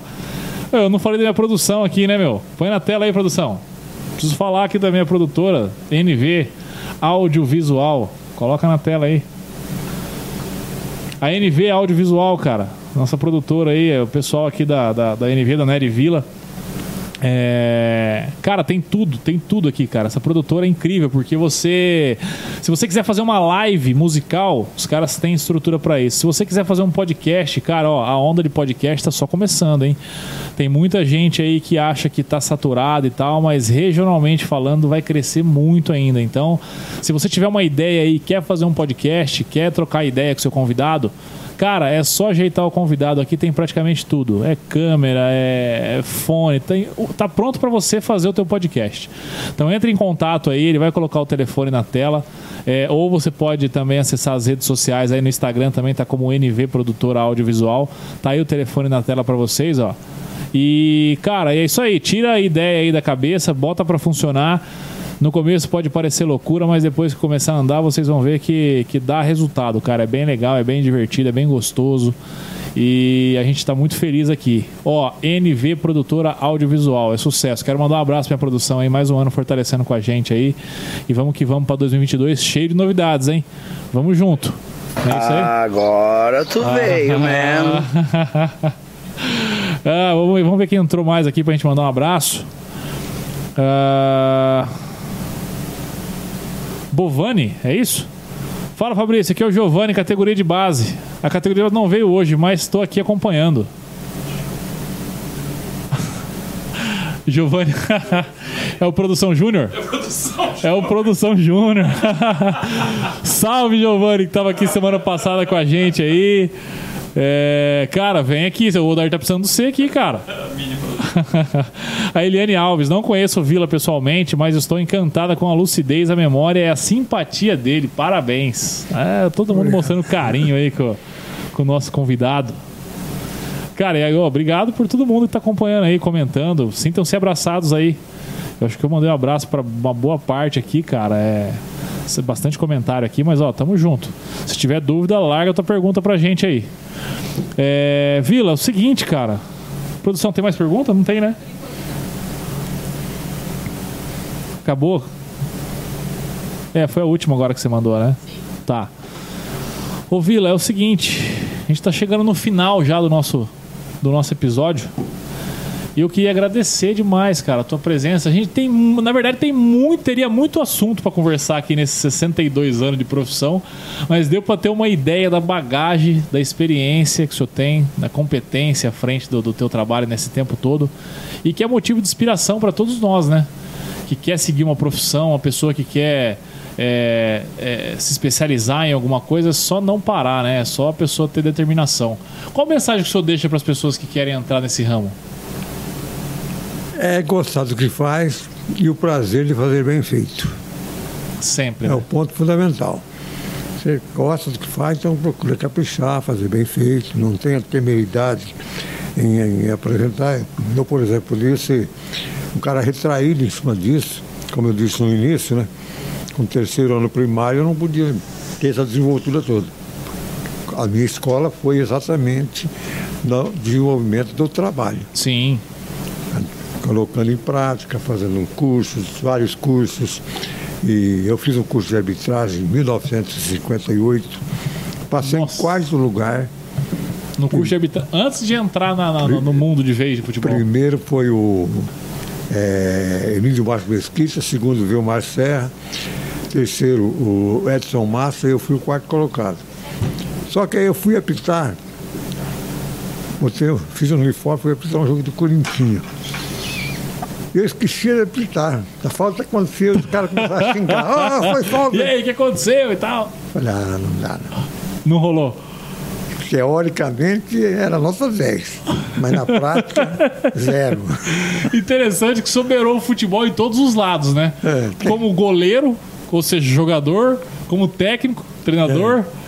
Eu não falei da minha produção aqui, né, meu? Põe na tela aí, produção. Preciso falar aqui da minha produtora, NV Audiovisual. Coloca na tela aí. A NV Audiovisual, cara. Nossa produtora aí, é o pessoal aqui da, da, da NV, da Nery Vila. É... Cara, tem tudo, tem tudo aqui, cara. Essa produtora é incrível, porque você. Se você quiser fazer uma live musical, os caras têm estrutura para isso. Se você quiser fazer um podcast, cara, ó, a onda de podcast tá só começando, hein? Tem muita gente aí que acha que tá saturado e tal, mas regionalmente falando vai crescer muito ainda. Então, se você tiver uma ideia aí, quer fazer um podcast, quer trocar ideia com seu convidado, Cara, é só ajeitar o convidado aqui, tem praticamente tudo. É câmera, é fone, tem, tá pronto para você fazer o teu podcast. Então entre em contato aí, ele vai colocar o telefone na tela. É, ou você pode também acessar as redes sociais aí no Instagram também tá como NV Produtora Audiovisual. Tá aí o telefone na tela para vocês, ó. E, cara, é isso aí. Tira a ideia aí da cabeça, bota para funcionar. No começo pode parecer loucura, mas depois que começar a andar, vocês vão ver que, que dá resultado, cara. É bem legal, é bem divertido, é bem gostoso. E a gente está muito feliz aqui. Ó, NV Produtora Audiovisual, é sucesso. Quero mandar um abraço pra minha produção aí, mais um ano fortalecendo com a gente aí. E vamos que vamos para 2022, cheio de novidades, hein? Vamos junto. É isso aí? Agora tu veio, man. ah, vamos, vamos ver quem entrou mais aqui pra gente mandar um abraço. Ah, Bovani, é isso? Fala Fabrício, aqui é o Giovanni, categoria de base. A categoria não veio hoje, mas estou aqui acompanhando. Giovanni é o Produção Júnior? É o Produção É Produção Júnior. Salve, Giovanni, que estava aqui semana passada com a gente aí. É, cara, vem aqui, o Odar tá precisando de você aqui, cara. a Eliane Alves, não conheço o Vila pessoalmente, mas estou encantada com a lucidez, a memória e a simpatia dele. Parabéns. É, todo mundo mostrando carinho aí com, com o nosso convidado. Cara, e aí, ó, obrigado por todo mundo que tá acompanhando aí, comentando. Sintam-se abraçados aí. Eu acho que eu mandei um abraço para uma boa parte aqui, cara. É bastante comentário aqui, mas ó, tamo junto. Se tiver dúvida, larga tua pergunta pra gente aí. É, Vila, é o seguinte, cara. Produção, tem mais pergunta? Não tem, né? Acabou? É, foi a última agora que você mandou, né? Sim. Tá. Ô Vila, é o seguinte, a gente tá chegando no final já do nosso, do nosso episódio. E eu queria agradecer demais, cara, a tua presença. A gente tem, na verdade, tem muito, teria muito assunto para conversar aqui nesses 62 anos de profissão, mas deu para ter uma ideia da bagagem, da experiência que o senhor tem, da competência à frente do, do teu trabalho nesse tempo todo e que é motivo de inspiração para todos nós, né? Que quer seguir uma profissão, uma pessoa que quer é, é, se especializar em alguma coisa, é só não parar, né? É só a pessoa ter determinação. Qual mensagem que o senhor deixa para as pessoas que querem entrar nesse ramo? É gostar do que faz e o prazer de fazer bem feito. Sempre. É né? o ponto fundamental. Você gosta do que faz, então procura caprichar, fazer bem feito, não tenha temeridade em, em apresentar. Eu, por exemplo, disse um cara retraído em cima disso, como eu disse no início, né? Com o terceiro ano primário eu não podia ter essa desenvoltura toda. A minha escola foi exatamente no desenvolvimento do trabalho. Sim colocando em prática, fazendo cursos, vários cursos. E eu fiz um curso de arbitragem em 1958. Passei Nossa. em quarto lugar. No curso de arbitragem, antes de entrar na, na, no mundo de vez de futebol? Primeiro foi o é, Emílio Marcos Mesquita, segundo o Vilmar Serra, terceiro o Edson Massa e eu fui o quarto colocado. Só que aí eu fui apitar, eu fiz um uniforme, fui apitar um jogo do Corinthians. Eu esqueci de apitar. A falta aconteceu, os caras começaram a xingar. Ah, foi falta. E aí, o que aconteceu e tal? Falei, ah, não dá não. Não rolou? Teoricamente era nota 10, mas na prática, zero. Interessante que soberou o futebol em todos os lados, né? É, tem... Como goleiro, ou seja, jogador, como técnico, treinador. É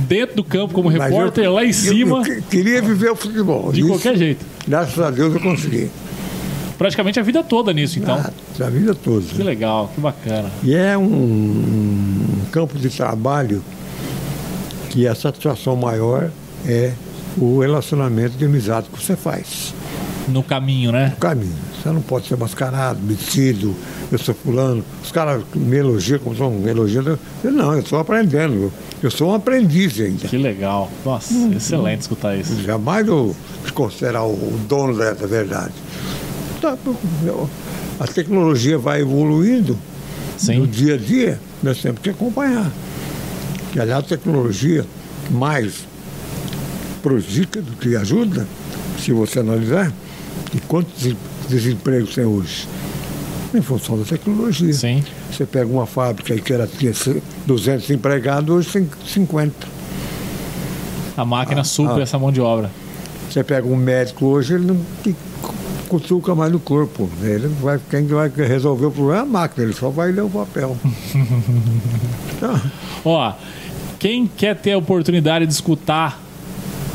dentro do campo como repórter, eu, lá em cima. Eu, eu queria viver o futebol. De Isso, qualquer jeito. Graças a Deus eu consegui praticamente a vida toda nisso, então. Ah, a vida toda. Que legal, que bacana. E é um, um campo de trabalho que a satisfação maior é o relacionamento de amizade que você faz. No caminho, né? No caminho. Você não pode ser mascarado, metido, eu sou fulano. Os caras me elogiam como são elogiando. Eu não, eu estou aprendendo. Eu sou um aprendiz ainda. Que legal. Nossa, excelente escutar isso. Jamais eu me considerar o dono da verdade. Tá, A tecnologia vai evoluindo no Sim. dia a dia, nós temos que acompanhar. Que aliás a tecnologia mais prejudica do que ajuda, se você analisar, e quantos des- desempregos tem hoje? Em função da tecnologia. Sim. Você pega uma fábrica que era, tinha 200 empregados, hoje tem 50. A máquina supre ah. essa mão de obra. Você pega um médico hoje, ele não cutuca mais no corpo. Ele vai, quem vai resolver o problema é a máquina, ele só vai ler o papel. Ó, quem quer ter a oportunidade de escutar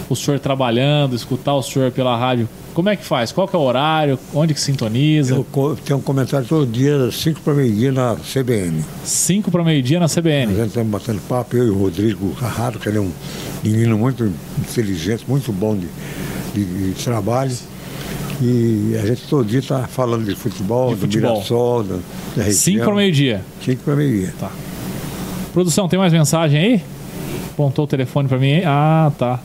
o senhor trabalhando, escutar o senhor pela rádio, como é que faz? Qual que é o horário? Onde que sintoniza? eu tenho um comentário todo dia, 5 para meio-dia na CBN. 5 para meio-dia na A CBN. gente estamos batendo papo, eu e o Rodrigo Carraro, que ele é um menino muito inteligente, muito bom de, de- de trabalho. E a gente todo dia está falando de futebol, De do futebol. Mirassol, da, da região. 5 para meio-dia. 5 para meio-dia. Produção, tem mais mensagem aí? Apontou o telefone pra mim aí? Ah, tá.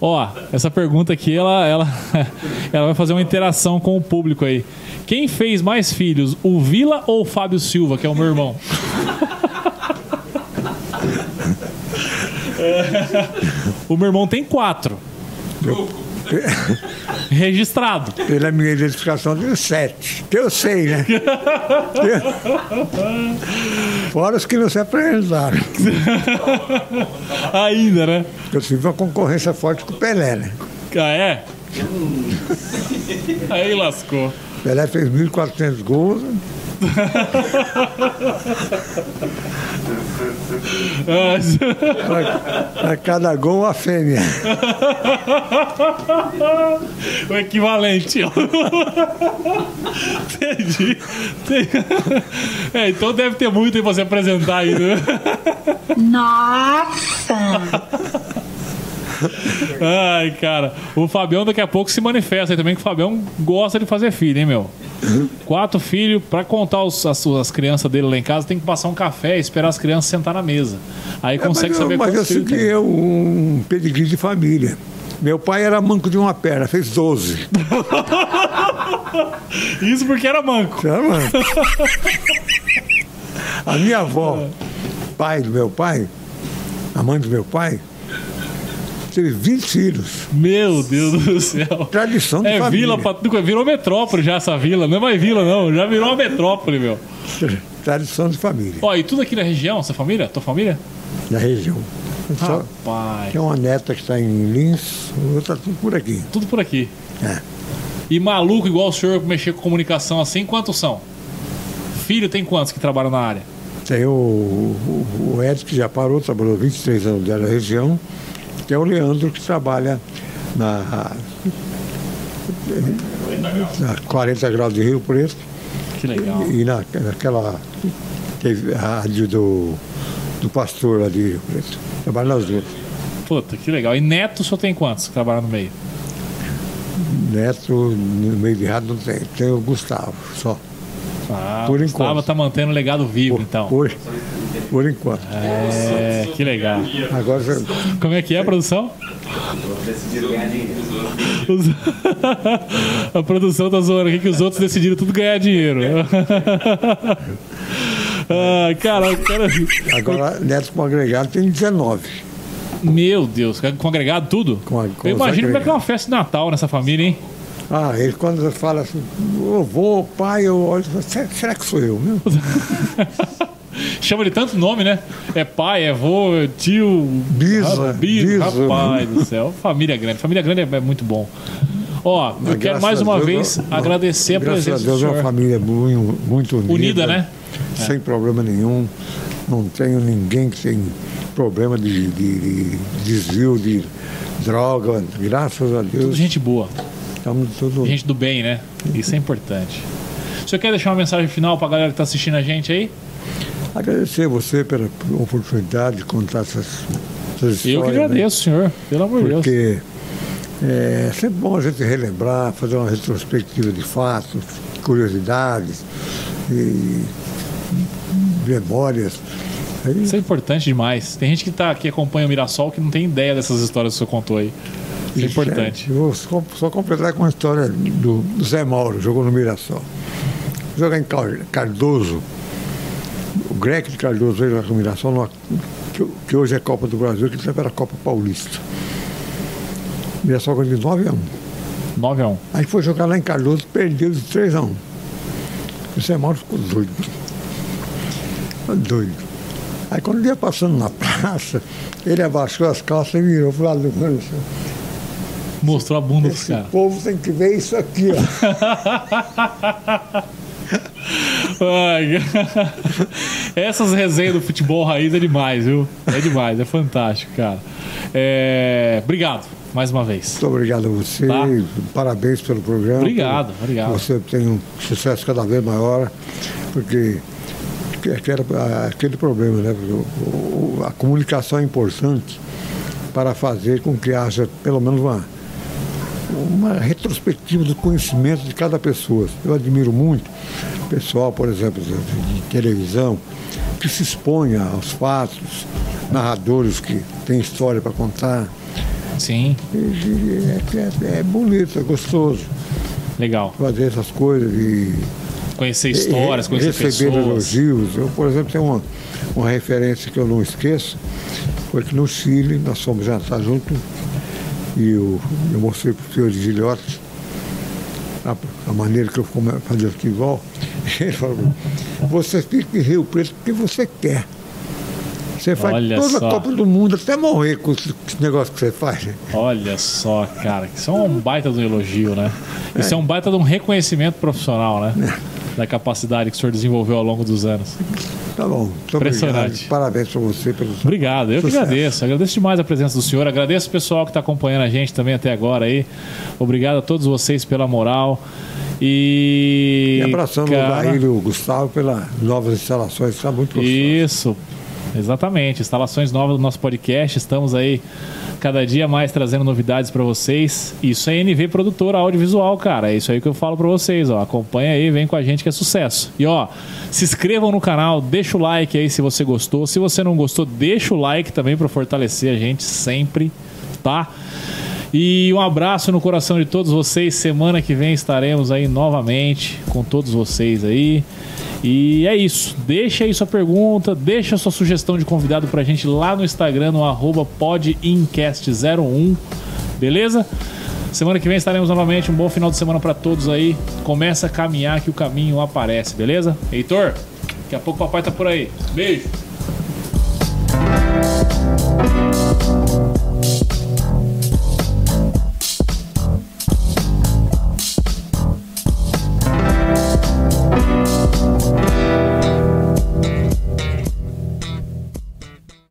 Ó, essa pergunta aqui, ela, ela, ela vai fazer uma interação com o público aí. Quem fez mais filhos, o Vila ou o Fábio Silva, que é o meu irmão? o meu irmão tem quatro. Registrado. Pela minha identificação, tenho sete. Que eu sei, né? Fora os que não se apresentaram. Ainda, né? Eu tive uma concorrência forte com o Pelé, né? Ah, é? Aí lascou. Pelé fez 1.400 gols. A cada gol, uma fêmea. o equivalente. ó. Entendi. É, então deve ter muito pra você apresentar aí, né? Nossa! Ai, cara. O Fabião daqui a pouco se manifesta aí também, que o Fabião gosta de fazer filho, hein, meu? Quatro filhos, pra contar os- as, as crianças dele lá em casa, tem que passar um café e esperar as crianças sentar na mesa. Aí consegue mas eu, saber mas eu segui tem. eu um pedigree de família. Meu pai era manco de uma perna, fez 12. Isso porque era manco. Tá, mano? A minha avó, pai do meu pai, a mãe do meu pai, teve 20 filhos. Meu Deus do céu. Tradição de É família. vila, virou metrópole já essa vila. Não é mais vila, não. Já virou uma metrópole, meu. Tradição de família, Ó, e tudo aqui na região, sua família? Tua família? na região. Só, Rapaz, tem uma neta que está em Lins, outra tudo por aqui. tudo por aqui. É. E maluco igual o senhor mexer com comunicação assim, quantos são? Filho tem quantos que trabalham na área? Tem o, o, o Edson, que já parou, trabalhou 23 anos dentro da região. Tem o Leandro, que trabalha na, na 40 graus de Rio Preto Que legal. e na, naquela teve rádio do, do pastor lá de Rio Preto. Trabalha nas duas. Puta, que legal. E neto senhor tem quantos que trabalham no meio? Neto, no meio de rádio, não tem. Tem o Gustavo, só. Ah, Por o Gustavo enquanto. tá mantendo o legado vivo, Por, então. por, por enquanto. É, que legal. Agora Como é que é a produção? Os- a produção tá zoando aqui que os outros decidiram tudo ganhar dinheiro. ah, cara, eu quero... agora Neto com agregado tem 19. Meu Deus, com agregado tudo? Com a- com eu imagino como é que é uma festa de Natal nessa família, hein? Ah, ele quando fala assim, ô vô, pai, eu olho, e será que sou eu mesmo? Chama de tanto nome, né? É pai, é vô, é tio. Bisa, ah, bis. Rapaz do céu. Família grande. Família grande é, é muito bom. Ó, eu Mas quero mais a uma Deus, vez não- agradecer a Graças presença a Deus do é uma família muito, muito unida. Unida, né? Sem problema nenhum. Não tenho ninguém que tem problema de, de- de desvio de droga. Graças a Tudo Deus. gente boa. Estamos tudo. Gente do bem, né? Isso é importante. O senhor quer deixar uma mensagem final pra galera que tá assistindo a gente aí? Agradecer a você pela oportunidade de contar essas, essas histórias. Eu que né? agradeço, senhor. Pelo amor de Deus. Porque É sempre bom a gente relembrar, fazer uma retrospectiva de fatos, curiosidades e memórias. Aí, Isso é importante demais. Tem gente que tá aqui acompanha o Mirassol que não tem ideia dessas histórias que você contou aí. Isso é importante. Eu vou só, completar com a história do, Zé Mauro, jogou no Mirassol. Joga em Car- Cardoso. O Greg de Cardoso veio lá com o Mirassol, numa- que, que hoje é Copa do Brasil, que sempre era Copa Paulista. O Mirassol ganhou de 9 a 1. 9 a 1. Aí foi jogar lá em Cardoso, perdeu de 3 a 1. O Zé Mauro ficou doido. Ficou doido. Aí quando ele ia passando na praça, ele abaixou as calças e virou pro lado do mano. Mostrou a bunda Esse caras. povo tem que ver isso aqui, ó. Ai, Essas resenhas do futebol raiz é demais, viu? É demais, é fantástico, cara. É, Obrigado, mais uma vez. Muito obrigado a você, Tá. parabéns pelo programa. Obrigado, obrigado. Você tem um sucesso cada vez maior, porque que- que era aquele problema, né? A comunicação é importante para fazer com que haja pelo menos uma, uma retrospectiva do conhecimento de cada pessoa. Eu admiro muito pessoal, por exemplo, de, televisão, que se expõe aos fatos, narradores que têm história para contar. Sim, É, é- é bonito, é gostoso legal. fazer essas coisas e Conhecer histórias, conhecer receber pessoas. elogios. Eu, por exemplo, tenho uma, uma referência que eu não esqueço, foi que no Chile nós fomos jantar junto e eu, eu mostrei para o senhor de Gilhote a, a maneira que eu fazia futebol. Ele falou, você fica em Rio Preto porque você quer. Você faz Olha toda só. a Copa do Mundo até morrer com esse negócio que você faz. Olha só, cara, isso é um baita de um elogio, né? Isso é um baita de um reconhecimento profissional, né? Da capacidade que o senhor desenvolveu ao longo dos anos. Tá bom, Impressionante. obrigado. Parabéns para você pelo Obrigado, eu que Sucesso. agradeço. Agradeço demais a presença do senhor. Agradeço o pessoal que está acompanhando a gente também até agora aí. Obrigado a todos vocês pela moral. E. E abraçando cara, o Daílio e o Gustavo pelas novas instalações, está muito. Isso, exatamente. Instalações novas do nosso podcast. Estamos aí cada dia mais trazendo novidades para vocês. Isso é NV Produtora Audiovisual, cara. É isso aí que eu falo para vocês, ó. Acompanha aí, vem com a gente que é sucesso. E ó, se inscrevam no canal, deixa o like aí se você gostou. Se você não gostou, deixa o like também para fortalecer a gente sempre, tá? E um abraço no coração de todos vocês. Semana que vem estaremos aí novamente com todos vocês aí. E é isso. Deixa aí sua pergunta, deixa sua sugestão de convidado pra gente lá no Instagram, no arroba podincast01. Beleza? Semana que vem estaremos novamente. Um bom final de semana pra todos aí. Começa a caminhar que o caminho aparece, beleza? Heitor, daqui a pouco o papai tá por aí. Beijo!